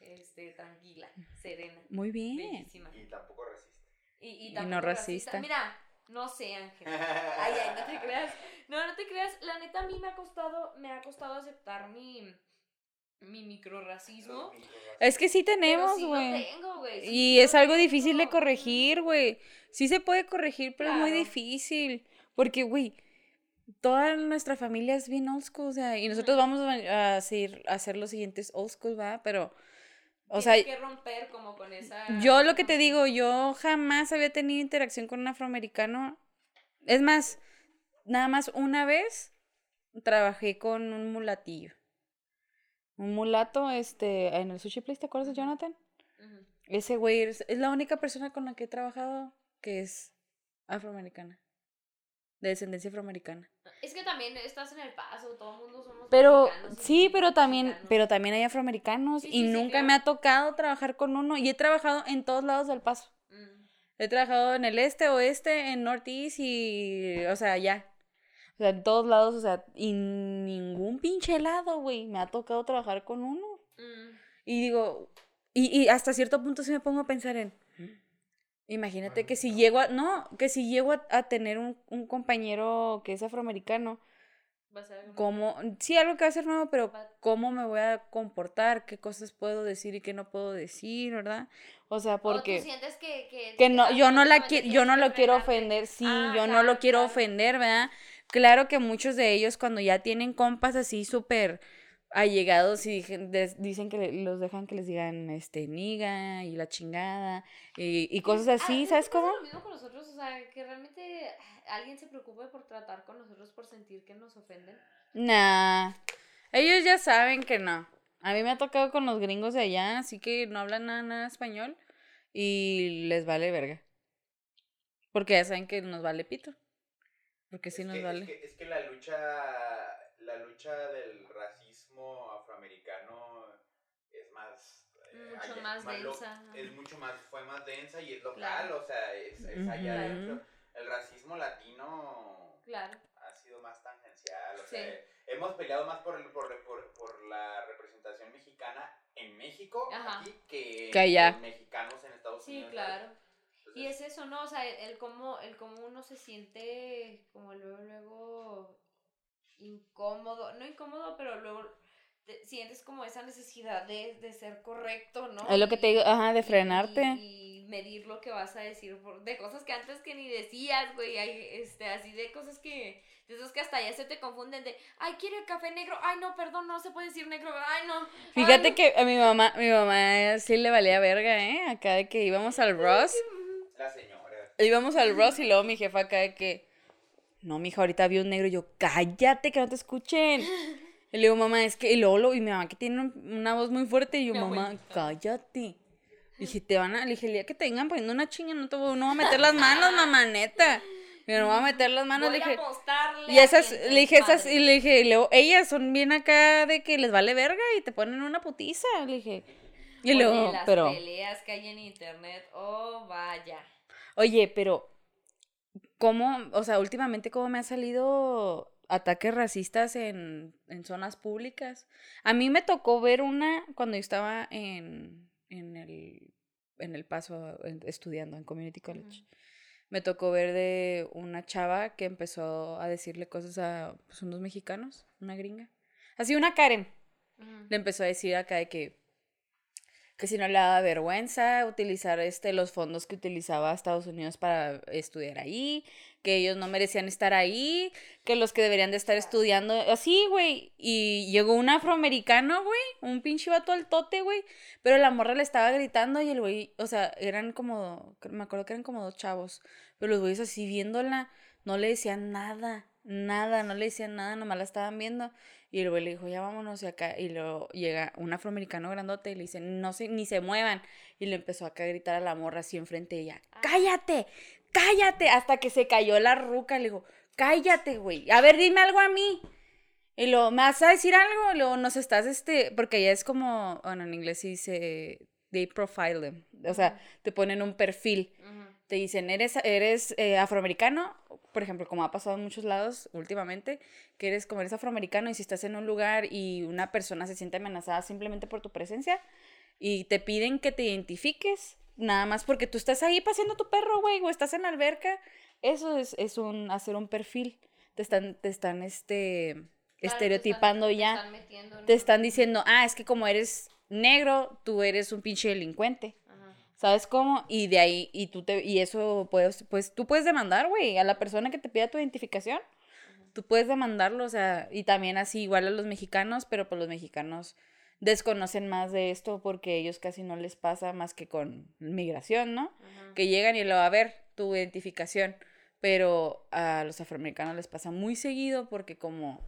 Este, tranquila, serena, Muy bien. bellísima. Y tampoco racista. Y, y, Y tampoco no racista. Mira, no sé, Ángel. Ay, ay, no te creas. No, no te creas. La neta, a mí me ha costado, me ha costado aceptar mi, mi microracismo. Es que sí tenemos, güey. tengo, güey. sí, Y sí es algo difícil de corregir, güey. Sí se puede corregir, pero es muy difícil. Porque, güey, toda nuestra familia es bien old school, o sea, y nosotros vamos a, seguir, a hacer los siguientes old school, ¿va? Pero, o sea, que romper como con esa. yo lo que te digo, yo jamás había tenido interacción con un afroamericano. Es más, nada más una vez trabajé con un mulatillo. Un mulato, este, en el sushi place, ¿te acuerdas de Jonathan? Ese güey es, es la única persona con la que he trabajado que es afroamericana. De descendencia afroamericana. Es que también estás en el paso, todo el mundo somos Pero, sí, pero también, mexicanos. pero también hay afroamericanos Sí, y sí, sí, nunca claro. me ha tocado trabajar con uno. Y he trabajado en todos lados del paso. Mm. He trabajado en el este, oeste, en northeast y, o sea, ya. O sea, en todos lados, o sea, y ningún pinche lado, güey, me ha tocado trabajar con uno. Mm. Y digo, Y, y hasta cierto punto sí me pongo a pensar en, imagínate que si llego a, no, que si llego a, a tener un, un compañero que es afroamericano, Va a ser algo cómo, sí, algo que va a ser nuevo, pero cómo me voy a comportar, qué cosas puedo decir y qué no puedo decir, ¿verdad? O sea, O porque... tú sientes que... Que, que no, yo no la automáticamente qui- yo no lo quiero ofender, sí, Ah, yo no lo quiero claro. ofender, ¿verdad? Claro que muchos de ellos cuando ya tienen compas así súper allegados y dicen que los dejan que les digan este niga y la chingada y, y cosas Ah, así, ¿sabes cómo? lo mismo con nosotros, o sea, que realmente alguien se preocupe por tratar con nosotros por sentir que nos ofenden. Nah, ellos ya saben que no. A mí me ha tocado con los gringos de allá, así que no hablan nada, nada español y les vale verga. Porque ya saben que nos vale pito. Porque sí es nos que, vale. Es que, es que la lucha, la lucha del racismo afroamericano es más... eh, Mucho allá- más lo- densa, ajá. Es mucho más, fue más densa y es local, Claro. o sea, es, es allá Ujú. adentro. El racismo latino Claro. ha sido más tangencial, o Sí. sea, hemos peleado más por, el- por, por, por la representación mexicana en México aquí que Que allá. los mexicanos en Estados Sí, Unidos. claro. Y es eso, ¿no? O sea, el, el cómo, el cómo uno se siente como luego, luego incómodo, no incómodo, pero luego te- sientes como esa necesidad de, de ser correcto, ¿no? Es lo que te digo, ajá, de frenarte. Y, medir lo que vas a decir por, de cosas que antes que ni decías, güey, hay, este, así de cosas que, de esos que hasta ya se te confunden de, ay, quiero el café negro, ay, no, perdón, no se puede decir negro, ay, no. ay, Fíjate no". que a mi mamá, mi mamá sí le valía verga, ¿eh? Acá de que íbamos al Ross. La señora. Íbamos al Ross y luego mi jefa acá de que, no, mija, ahorita vi un negro y yo, cállate, que no te escuchen. Y le digo, mamá, es que, y luego, lo- y mi mamá que tiene un- una voz muy fuerte, y yo, mamá, abuelita. cállate. Dije, te van a, le dije, el día que te vengan poniendo una chinga, no te voy, no voy a meter las manos, mamá, neta. Yo no voy a meter las manos, Voy le a dije. apostarle Y esas, le dije, esas, y desmadre". le dije, y luego, ellas son bien acá de que les vale verga y te ponen una putiza, le dije. Y luego, las pero. peleas que hay en internet, oh, vaya. Oye, pero ¿cómo, o sea, últimamente cómo me han salido ataques racistas en, en zonas públicas? A mí me tocó ver una cuando yo estaba en, en, el, en el paso en- estudiando en Community College. Me tocó ver de una chava que empezó a decirle cosas a pues, unos mexicanos, una gringa. Así una Karen le empezó a decir acá de que que si no le daba vergüenza utilizar este los fondos que utilizaba Estados Unidos para estudiar ahí, que ellos no merecían estar ahí, que los que deberían de estar estudiando así, güey, y llegó un afroamericano, güey, un pinche vato al tote, güey, pero la morra le estaba gritando y el güey, o sea, eran como me acuerdo que eran como dos chavos, pero los güeyes así viéndola no le decían nada, nada, no le decían nada, nomás la estaban viendo. Y güey le dijo, ya vámonos de acá. Y luego llega un afroamericano grandote y le dice, no se, ni se muevan. Y le empezó acá a gritar a la morra así enfrente de ella, Ah. cállate, cállate. Hasta que se cayó la ruca. Le dijo, cállate, güey. A ver, dime algo a mí. Y luego, ¿me vas a decir algo? Y luego nos estás, este, porque ella es como, bueno, en inglés se dice, they profile them. O sea, te ponen un perfil Ujú. Te dicen, eres, eres eh, afroamericano, por ejemplo, como ha pasado en muchos lados últimamente, que eres como eres afroamericano y si estás en un lugar y una persona se siente amenazada simplemente por tu presencia y te piden que te identifiques, nada más porque tú estás ahí paseando tu perro, güey, o estás en la alberca, eso es, es un, hacer un perfil, te están, te están, este, Claro, te estereotipando están- ya, Te están, metiendo te están diciendo, ah, es que como eres negro, tú eres un pinche delincuente. ¿Sabes cómo? Y de ahí, y tú te, y eso puedes, pues tú puedes demandar, güey, a la persona que te pida tu identificación. Tú puedes demandarlo, o sea, y también así igual a los mexicanos, pero pues los mexicanos desconocen más de esto porque ellos casi no les pasa más que con migración, ¿no? Que llegan y lo va a ver tu identificación, pero a los afroamericanos les pasa muy seguido porque como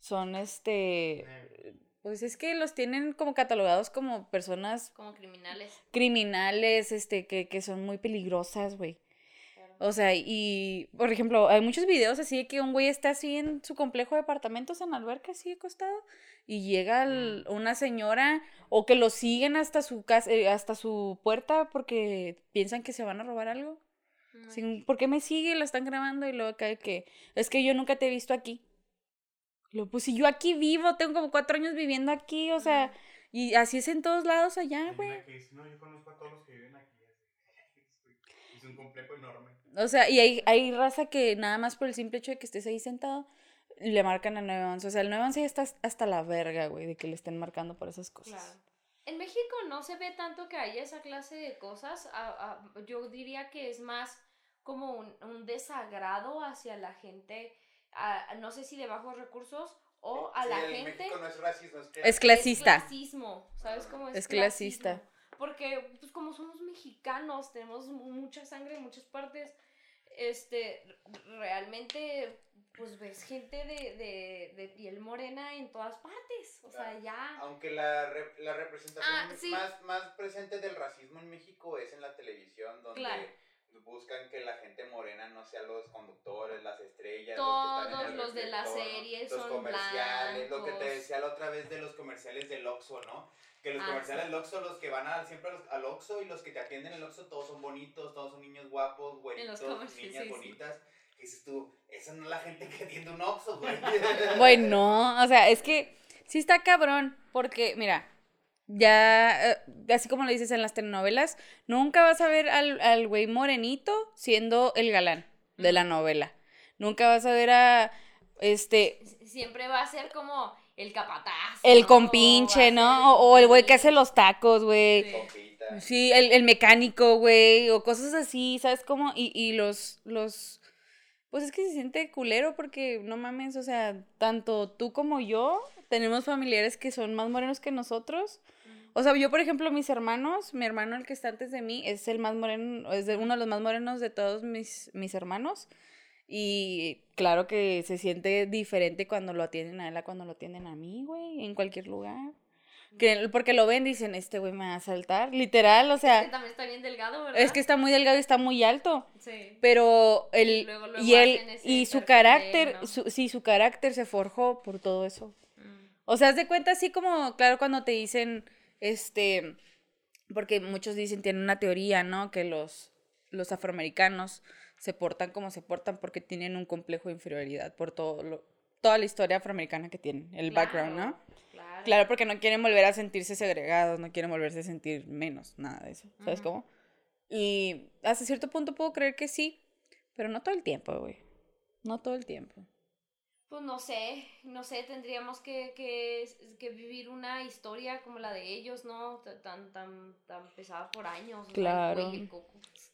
son este, pues es que los tienen como catalogados como personas Como criminales. criminales, este, que, que son muy peligrosas, güey. Claro. O sea, y, por ejemplo, hay muchos videos así de que un güey está así en su complejo de apartamentos en alberca, así acostado, y llega el- una señora, o que lo siguen hasta su casa, eh, hasta su puerta porque piensan que se van a robar algo. Sin, ¿Por qué me sigue? Lo están grabando y luego cae que, es que yo nunca te he visto aquí. Lo, pues si yo aquí vivo, tengo como cuatro años viviendo aquí, o sea. Y así es en todos lados allá, güey. no, yo conozco a todos los que viven aquí. Es un complejo enorme. O sea, y hay, hay raza que nada más por el simple hecho de que estés ahí sentado, le marcan al 911. O sea, el 911 ya está hasta la verga, güey, de que le estén marcando por esas cosas. Claro. En México no se ve tanto que haya esa clase de cosas. a- a- yo diría que es más como un, un desagrado hacia la gente, a- no sé si de bajos recursos o a Sí, la en gente. México no es racismo, es clasista. Es clasismo, ¿sabes cómo es? Es clasista. clasismo? Porque, pues, como somos mexicanos, tenemos mu- mucha sangre en muchas partes, este, realmente, pues, ves gente de, de, de piel morena en todas partes, o sea, ya... Aunque la, re- la representación Ah, sí. más, más presente del racismo en México es en la televisión, donde Claro. Buscan que la gente morena no sea los conductores, las estrellas. Todos los, que los de la reflector, ¿no? serie los son comerciales, lo que te blancos. decía la otra vez de los comerciales del Oxxo, ¿no? Que los Ah, comerciales sí. del Oxxo, los que van a, siempre al, Oxxo y los que te atienden en el Oxxo, todos son bonitos, todos son niños guapos, güeritos, comerciales, niñas sí, sí. bonitas. Y dices tú, esa no es la gente que atiende un Oxxo, güey. Güey, no, o sea, es que sí está cabrón, porque, mira, ya, eh, así como lo dices en las telenovelas, nunca vas a ver al, al güey morenito siendo el galán de la novela. Nunca vas a ver a, este, Siempre va a ser como el capataz. el ¿no? compinche, ¿no? O, el güey que hace los tacos, güey. Sí. Sí, el, el mecánico, güey, o cosas así, ¿sabes cómo? Y, y los, los, pues es que se siente culero porque, no mames, o sea, tanto tú como yo tenemos familiares que son más morenos que nosotros. O sea, yo, por ejemplo, mis hermanos, mi hermano, el que está antes de mí, es el más moreno, es de uno de los más morenos de todos mis, mis hermanos. Y claro que se siente diferente cuando lo atienden a él a cuando lo atienden a mí, güey, en cualquier lugar. Que, porque lo ven, dicen, este güey me va a saltar. Literal, o Que sea, también está bien delgado, ¿verdad? es que está muy delgado y está muy alto. Sí. Pero luego- luego y él. Y su él, carácter. ¿no? su- sí, su carácter se forjó por todo eso. Mm. O sea, haz de cuenta así como, claro, cuando te dicen, este, porque muchos dicen, tienen una teoría, ¿no? Que los, los afroamericanos se portan como se portan porque tienen un complejo de inferioridad por todo lo, toda la historia afroamericana que tienen, el background, ¿no? Claro. Claro, porque no quieren volver a sentirse segregados, no quieren volverse a sentir menos, nada de eso, ¿sabes Ujú. cómo? Y hasta cierto punto puedo creer que sí, pero no todo el tiempo, güey. No todo el tiempo. Pues no sé, no sé, tendríamos que, que, que vivir una historia como la de ellos, ¿no? Tan, tan, tan pesada por años. Claro. güey, el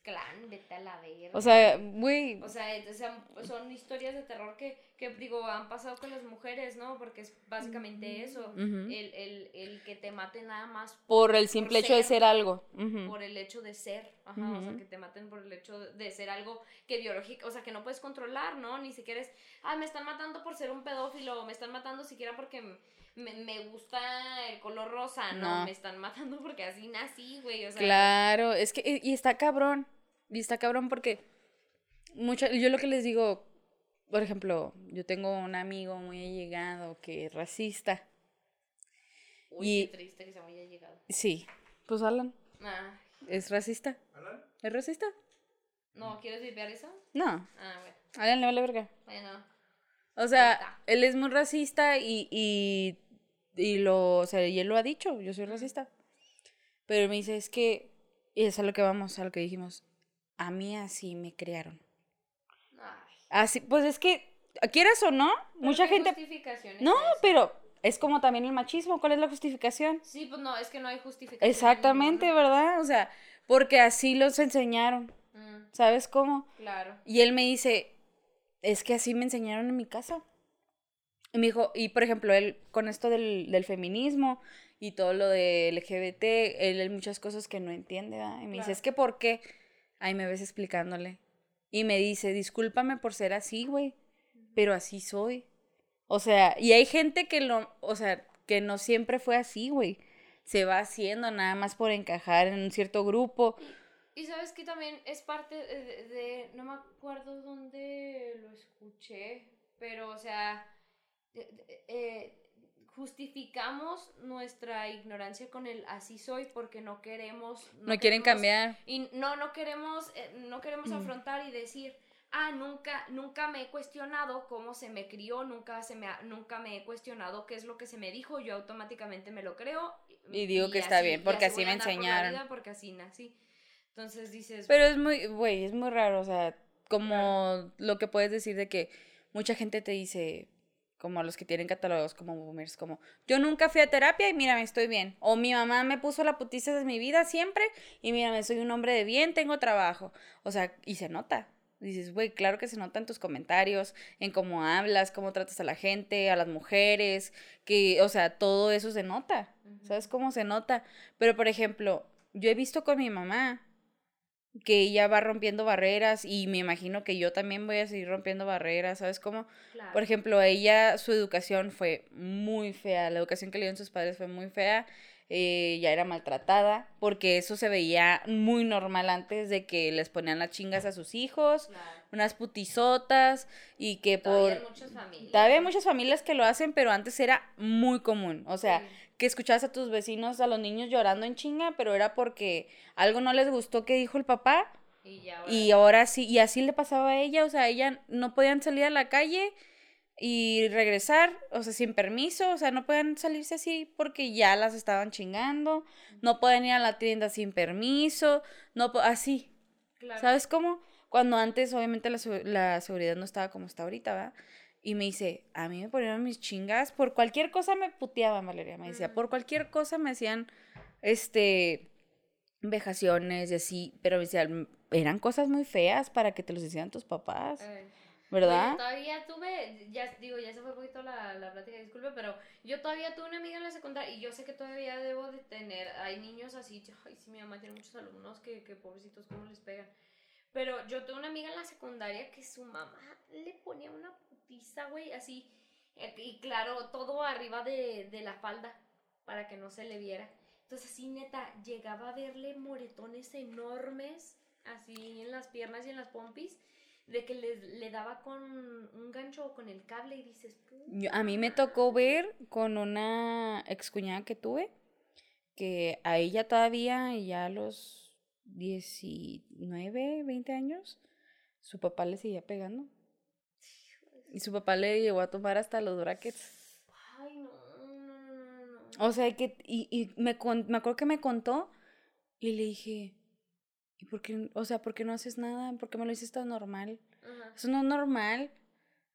Klan, vete a la verga. O sea, güey, O sea, es- o sea, son historias de terror que, que, digo, han pasado con las mujeres, ¿no? Porque es básicamente eso. Ujú. el, el, el que te maten nada más por el simple hecho de ser. algo. Por el hecho de ser, ajá, o sea, que te maten por el hecho de ser algo que biológico, o sea, que no puedes controlar, ¿no? Ni siquiera es, ah, me están matando por ser un pedófilo, me están matando siquiera porque me, me gusta el color rosa, no, No. me están matando porque así nací, güey, o sea, Claro, es que, y está cabrón, y está cabrón porque mucha, yo lo que les digo, por ejemplo, yo tengo un amigo muy allegado que es racista, uy, y- qué triste que se me haya llegado. sí, pues Alan, Ah, es racista, ¿Alan? ¿es racista? no, ¿quieres vipear eso? No, Ah, bueno, Alan le vale verga. bueno, O sea, él es muy racista y, y, y lo, o sea, y él lo ha dicho, yo soy racista. Pero me dice, es que, y es a lo que vamos, a lo que dijimos, a mí así me criaron. ay. Así, pues es que, quieras o no, mucha ¿Pero qué gente... No, pero es como también el machismo, ¿cuál es la justificación? Sí, pues no, es que no hay justificación. Exactamente, ninguna. ¿verdad? O sea, porque así los enseñaron, Mm, ¿sabes cómo? claro. Y él me dice, es que así me enseñaron en mi casa. Y me dijo, y por ejemplo, él con esto del, del feminismo y todo lo de LGBT, él hay muchas cosas que no entiende, ¿verdad? Y me dice, es que ¿por qué? Ahí me ves explicándole. Y me dice, discúlpame por ser así, güey, pero así soy. O sea, y hay gente que lo, o sea, que no siempre fue así, güey. Se va haciendo nada más por encajar en un cierto grupo. Y sabes que también es parte de, no me acuerdo dónde lo escuché, pero o sea, de- de- eh, justificamos nuestra ignorancia con el así soy porque no queremos... No quieren queremos- cambiar. Y no, no queremos, eh, no queremos Mm. afrontar y decir, ah, nunca, nunca me he cuestionado cómo se me crió, nunca, se me ha- nunca me he cuestionado qué es lo que se me dijo, yo automáticamente me lo creo. Y digo que está bien, porque así me por enseñaron. porque así nací. Entonces dices, Pero es muy, güey, es muy raro, o sea, como lo que puedes decir de que mucha gente te dice, como los que tienen catálogos como boomers, como yo nunca fui a terapia y mírame, estoy bien. O mi mamá me puso la putiza de mi vida siempre y mírame, soy un hombre de bien, tengo trabajo. O sea, y se nota. Dices, güey, claro que se nota en tus comentarios, en cómo hablas, cómo tratas a la gente, a las mujeres, que, o sea, todo eso se nota. Ujú. ¿Sabes cómo se nota? Pero, por ejemplo, yo he visto con mi mamá que ella va rompiendo barreras y me imagino que yo también voy a seguir rompiendo barreras, ¿sabes cómo? claro. Por ejemplo, ella, su educación fue muy fea, la educación que le dieron sus padres fue muy fea, eh, ya era maltratada, porque eso se veía muy normal antes de que les ponían las chingas a sus hijos, Claro. unas putizotas y que Todavía por... hay muchas familias. Todavía hay muchas familias que lo hacen, pero antes era muy común, o sea, Sí. que escuchabas a tus vecinos, a los niños llorando en chinga, pero era porque algo no les gustó que dijo el papá Y ya ahora- y ahora sí, y así le pasaba a ella, o sea, ella no podían salir a la calle y regresar, o sea, sin permiso, o sea, no podían salirse así porque ya las estaban chingando, no pueden ir a la tienda sin permiso, no así, Claro. ¿sabes cómo? Cuando antes obviamente la, la seguridad no estaba como está ahorita, ¿verdad? Y me dice, a mí me ponían mis chingas, por cualquier cosa me puteaban, Valeria, me decía, Mm. por cualquier cosa me hacían, este, vejaciones y así, pero me decía, "Mm, eran cosas muy feas para que te los hicieran tus papás, ¿verdad? Todavía tuve, ya digo, ya se fue un poquito la, la plática, disculpe, pero yo todavía tuve una amiga en la secundaria y yo sé que todavía debo de tener, hay niños así, yo- ay, sí, mi mamá tiene muchos alumnos que, que pobrecitos, cómo les pegan. Pero yo tuve una amiga en la secundaria que su mamá le ponía una putiza, güey, así, eh, y claro, todo arriba de, de la falda, para que no se le viera. Entonces, así, neta, llegaba a verle moretones enormes, así en las piernas y en las pompis, de que le, le daba con un gancho o con el cable y dices, "Puta Yo- a mí me tocó ver con una excuñada que tuve, que a ella todavía, ya a los 19, 20 años, su papá le seguía pegando. Y su papá le llegó a tomar hasta los brackets. Ay, no, no, no, no, no. O sea, que, y, y me, con- me acuerdo que me contó y le dije, ¿y por qué, o sea, por qué no haces nada? ¿Por qué me lo dices tan normal? Ajá, Eso no es normal.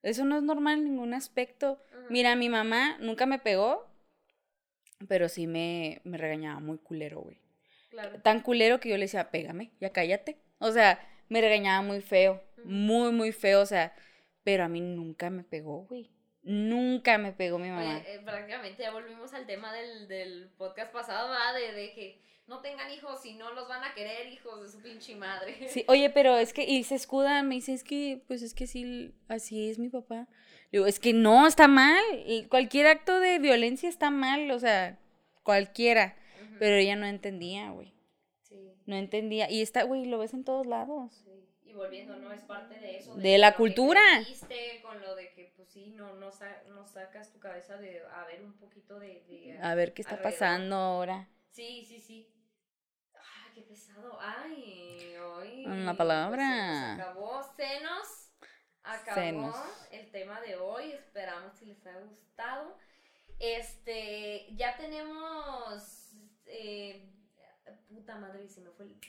Eso no es normal en ningún aspecto. ajá. Mira, mi mamá nunca me pegó, pero sí me, me regañaba muy culero, güey. Claro. Tan culero que yo le decía, pégame, ya cállate. O sea, me regañaba muy feo, muy, muy feo, o sea, pero a mí nunca me pegó, güey. Nunca me pegó mi mamá. Oye, eh, prácticamente ya volvimos al tema del, del podcast pasado, ¿verdad? De, de que no tengan hijos y no los van a querer, hijos de su pinche madre. Sí, oye, pero es que, y se escudan, me dice, es que, pues es que sí, así es mi papá. Le digo, es que no, está mal. Cualquier acto de violencia está mal, o sea, cualquiera. Pero ella no entendía, güey. Sí, No entendía. Y está, güey, lo ves en todos lados. sí. Y volviendo, ¿no? Es parte de eso. De la que cultura. con lo de que, pues sí, no, no, sa- no sacas tu cabeza de a ver un poquito de... de A ver qué está alrededor. pasando ahora. Sí, sí, sí. Qué pesado. Ay, hoy. Una pues, palabra. se nos acabó. Se nos acabó Senos. el tema de hoy. Esperamos si les haya gustado. Este, ya tenemos. eh, puta madre, se me fue. el-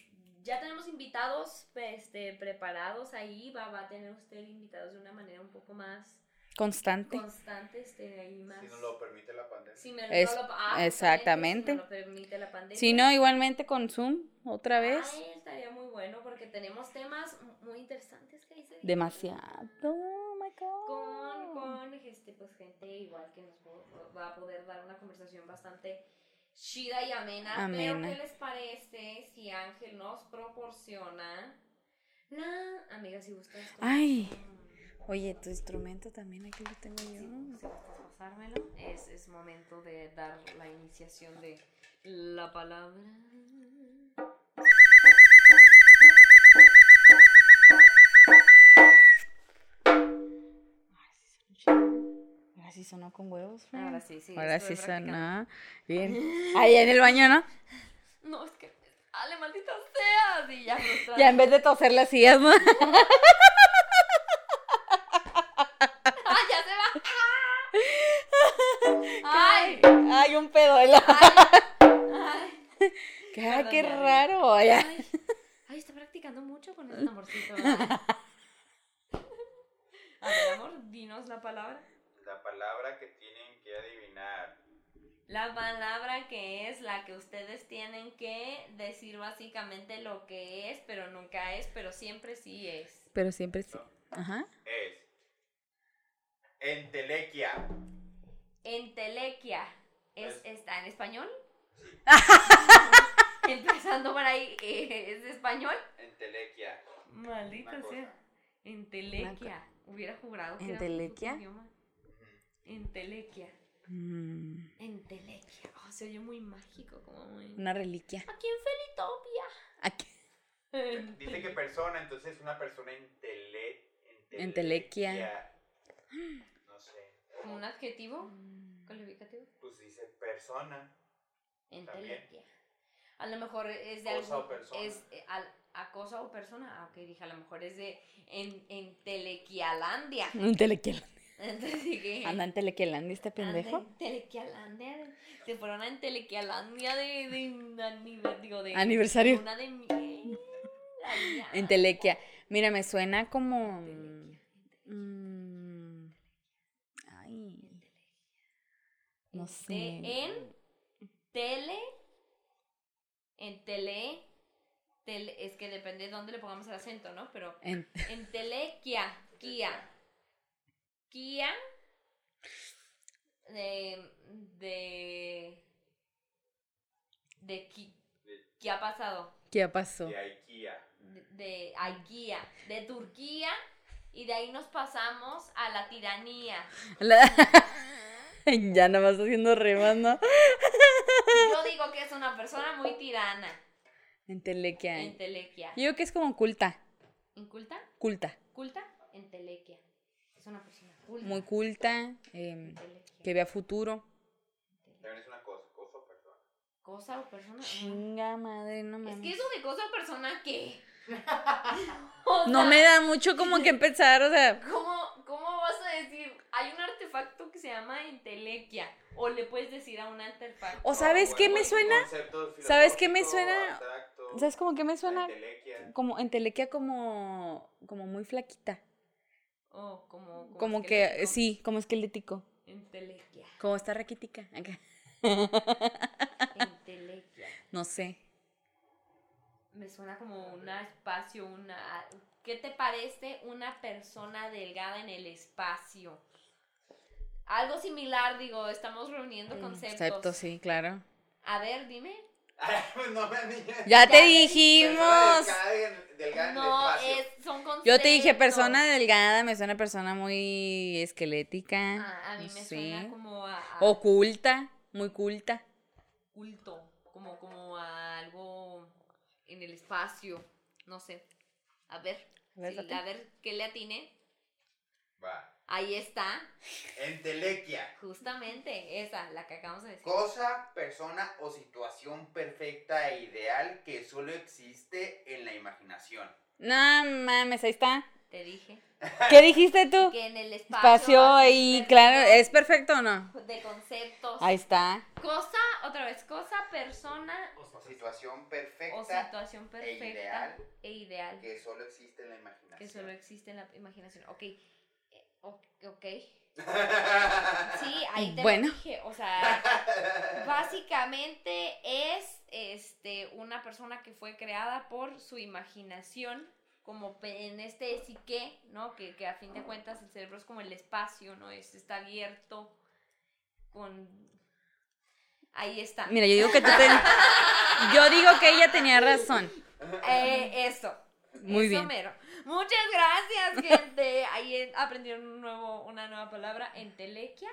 Ya tenemos invitados este, preparados ahí. Va, va a tener usted invitados de una manera un poco más Constante. constante. Este, ahí más. Si nos lo permite la pandemia. si me- Es- no lo- ah, exactamente. Si no lo permite la pandemia. Si no, igualmente con Zoom, otra vez. Ay, estaría muy bueno porque tenemos temas muy interesantes que dice. Demasiado. Oh my God. Con, con este, pues, gente igual que nos va a poder dar una conversación bastante chida y amena. Pero, Amena. ¿qué les parece si Ángel nos proporciona la. Amiga, si gustas. Ay. Oye, tu instrumento también aquí lo tengo yo. si gustas pasármelo, es, es momento de dar la iniciación de la palabra. Ahora sí sonó con huevos. friend. Ahora sí, sí. Ahora sí sonó. Bien. Ahí en el baño, ¿no? No, es que. ¡Ale, maldita sea! Sí, ya frustrada. Ya en vez de toser las sillas, ¿no? ¿eh? Ay, ¿Qué, Perdón, raro. ay, ay. ay, ay, está practicando mucho con el tamborcito. ¿verdad? A ver, amor, dinos la palabra. La palabra que tienen que adivinar. La palabra que es la que ustedes tienen que decir básicamente lo que es, pero nunca es, pero siempre sí es. Pero siempre sí. Ajá. Es. Entelequia. Entelequia. ¿Es, Es- ¿Está en español? Empezando por ahí, eh, ¿es español? Entelequia. Maldita sea. Entelequia. Hubiera jurado que ¿Entelequia? era idioma. Entelequia. Mm, Entelequia. Oh, se oye muy mágico, como muy... una reliquia. Aquí en Felitopia. Aquí. Dice que persona, entonces una persona entele, Entelequia. No sé. ¿Como un adjetivo? ¿Calificativo? Pues dice persona. Entelequia. A lo mejor es de Cosa algún- o persona. Es eh, al- a cosa o persona. Ah, ok, dije, a lo mejor es de en, en Telequialandia. Un telequial. Entonces dije. Anda en telequialandia este pendejo. anda en Telequialandia. Se fueron a en Telequialandia de, de, aniver- digo, de Aniversario. Una de miel. Allá. Entelequia. Mira, me suena como. Entelequia, mm, ay. No En sé. te- en tele. En tele. tele- Es que depende de dónde le pongamos el acento, ¿no? Pero En- en telequia. Kia. Kia. De. De. De. qui- De, ¿Qué ha pasado? ¿Qué pasó? de IKEA. de, de Aikia, de Turquía, y de ahí nos pasamos a la tiranía. La- ya nada más haciendo rimas, ¿no? Yo digo que es una persona muy tirana. Entelequia. Entelequia. Yo digo que es como culta. ¿Inculta? Culta. ¿Culta? Entelequia. Es una persona culta. Muy culta. eh, que vea futuro. También es una cosa, cosa o persona. ¿Cosa o persona? Chinga madre, no Es mames. que eso de cosa o persona, ¿qué? No me da mucho como que empezar, o sea. ¿Cómo, ¿Cómo vas a decir? Hay un artefacto que se llama entelequia. O le puedes decir a un artefacto. O sabes qué me suena? ¿Sabes qué me suena? abstracto, ¿Sabes como que me suena? entelequia. Como entelequia como como muy flaquita. Oh, como, Como que esquelético. sí, como esquelético. Entelequia. Como está raquítica. acá. Entelequia. No sé. Me suena como un espacio, una... ¿Qué te parece una persona delgada en el espacio? Algo similar, digo, estamos reuniendo conceptos. Concepto, sí, claro. A ver, dime. No me Ya Ya te dijimos. Delgada en el No, es, son conceptos. Yo te dije persona delgada, me suena persona muy esquelética. Ah, a mí no me sé. suena como a, a Oculta, muy culta. culto, como, como a algo en el espacio, no sé. A ver, A ver, sí, date. a ver qué le atine. Va. Ahí está, Entelequia. justamente esa, la que acabamos de decir. Cosa, persona o situación perfecta e ideal que solo existe en la imaginación. No mames, ahí está. Te dije ¿Qué dijiste tú? que en el espacio. Espacio ahí, claro, ¿es perfecto o no? De conceptos. Ahí está. Cosa, otra vez, cosa, persona O situación o perfecta situación perfecta ideal. e ideal que solo existe en la imaginación. que solo existe en la imaginación. Ok. Eh, o- ok. Sí, ahí te Bueno. lo dije. O sea, básicamente es este una persona que fue creada por su imaginación, como en este psique, ¿no? Que, que a fin de cuentas el cerebro es como el espacio, ¿no? Es, está abierto con... Ahí está. Mira, yo digo que tú te... Yo digo que ella tenía razón. Eh, eso. Muy eso bien. mero. Muchas gracias, gente. Ahí aprendieron un nuevo, una nueva palabra, entelequia.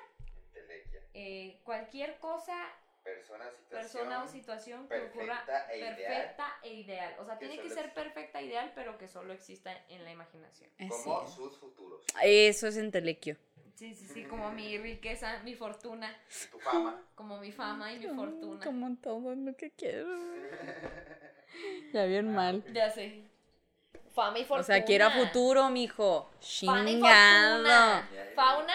Entelequia. Eh, cualquier cosa, Persona, situación. persona o situación que ocurra perfecta e ideal. e ideal. O sea, Que tiene que solo ser existe. perfecta e ideal, pero que solo exista en la imaginación. Como sus futuros. es. Eso es entelequio. Sí, sí, sí, como mi riqueza, mi fortuna, Tu fama. como mi fama y mi fortuna. Como todo lo que quiero. Ya bien mal. Ya sé. Fama y fortuna. O sea, quiero a futuro, mijo. Fauna y Chingado. fortuna. Fauna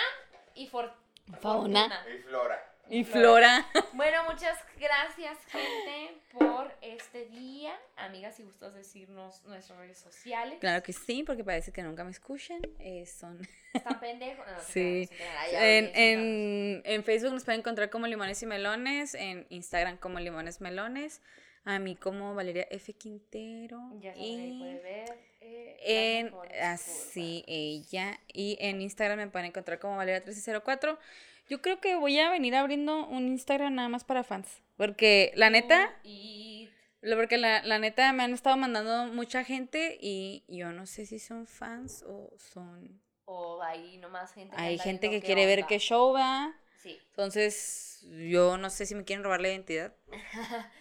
y for- Fauna. fortuna. Y flora. Y Flora. Bueno, muchas gracias, gente, por este día. Amigas, si gustas decirnos nuestras redes sociales. Claro que sí, porque parece que nunca me escuchan. Eh, son... ¿Están pendejos? No, Sí. no En, en, en Facebook nos pueden encontrar como Limones y Melones, en Instagram como Limones Melones, a mí como Valeria F. Quintero. Ya y puede ver. eh, en así ella. Y en Instagram me pueden encontrar como Valeria1304. Yo creo que voy a venir abriendo un Instagram nada más para fans. Porque la neta, Y lo- porque la, la neta me han estado mandando mucha gente y yo no sé si son fans o son... o hay nomás gente Hay anda gente que quiere ver qué show va. Sí. Entonces, yo no sé si me quieren robar la identidad.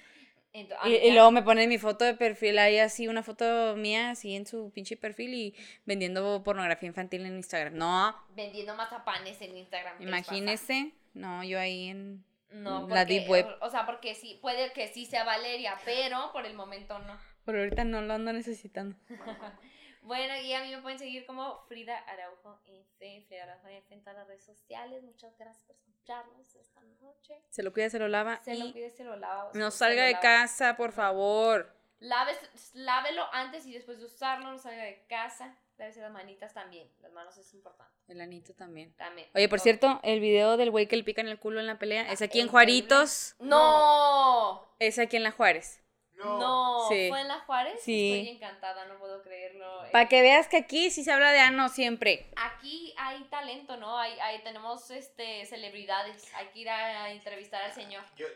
Y, y luego me ponen mi foto de perfil ahí así, una foto mía así en su pinche perfil y vendiendo pornografía infantil en Instagram. No, vendiendo mazapanes en Instagram. imagínese. No, yo ahí en... No, la deep web. O sea, porque sí, puede que sí sea Valeria, pero por el momento no. Pero ahorita no lo ando necesitando. Bueno, y a mí me pueden seguir como Frida Araujo F, Frida Araujo en todas las redes sociales. Muchas gracias por escucharnos esta noche. Se lo cuida, se lo lava Se lo y pide, se lo lava. no salga de lava. casa, por favor. Laves- lávelo antes y después de usarlo, no salga de casa. Lávese las manitas también. Las manos es importante. El anito también. También. Oye, por cierto, el video del güey que le pican el culo en la pelea es aquí en. Juaritos. ¡No! Es aquí en la Juárez. No, Sí. ¿fue en la Juárez? Sí. Estoy encantada, no puedo creerlo. Para Eh, que veas que aquí sí se habla de ano siempre. Aquí hay talento, ¿no? Hay, hay, tenemos este, celebridades. Hay que ir a, a entrevistar al señor. Yo,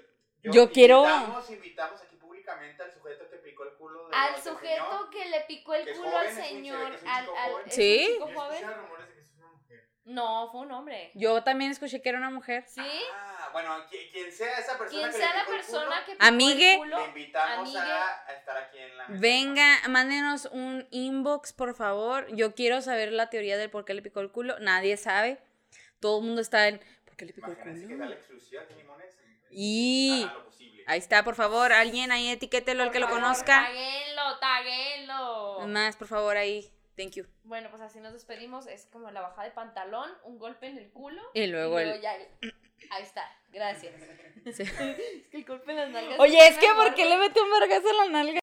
Yo quiero- Invitamos, invitamos aquí públicamente al sujeto que picó el culo de Al sujeto señor. que le picó el culo joven, al señor, que es un al, al joven. ¿es ¿Sí? un chico Yo joven? No, fue un hombre. Yo también escuché que era una mujer. ¿Sí? Ah, bueno, qui- quien sea esa persona Quien que sea la el persona culo, que picó Amigue. el culo, le invitamos amigue. a, estar aquí en la mesa. Venga, mándenos un inbox, por favor. Yo quiero saber la teoría del por qué le picó el culo. Nadie sabe. Todo el mundo está en ¿por qué le picó el Imagínense que da culo? la exclusiva de limones. Y lo ahí está, por favor, alguien ahí etiquételo el por que lo favor, conozca. Taguenlo, taguenlo. Más, por favor, ahí. Thank you. Bueno, pues así nos despedimos. Es como la bajada de pantalón, un golpe en el culo. Y luego el- ya Ahí está. Gracias. Sí. Es que el golpe en las nalgas. Oye, es que. ¿por qué le mete un vergazo en la nalga?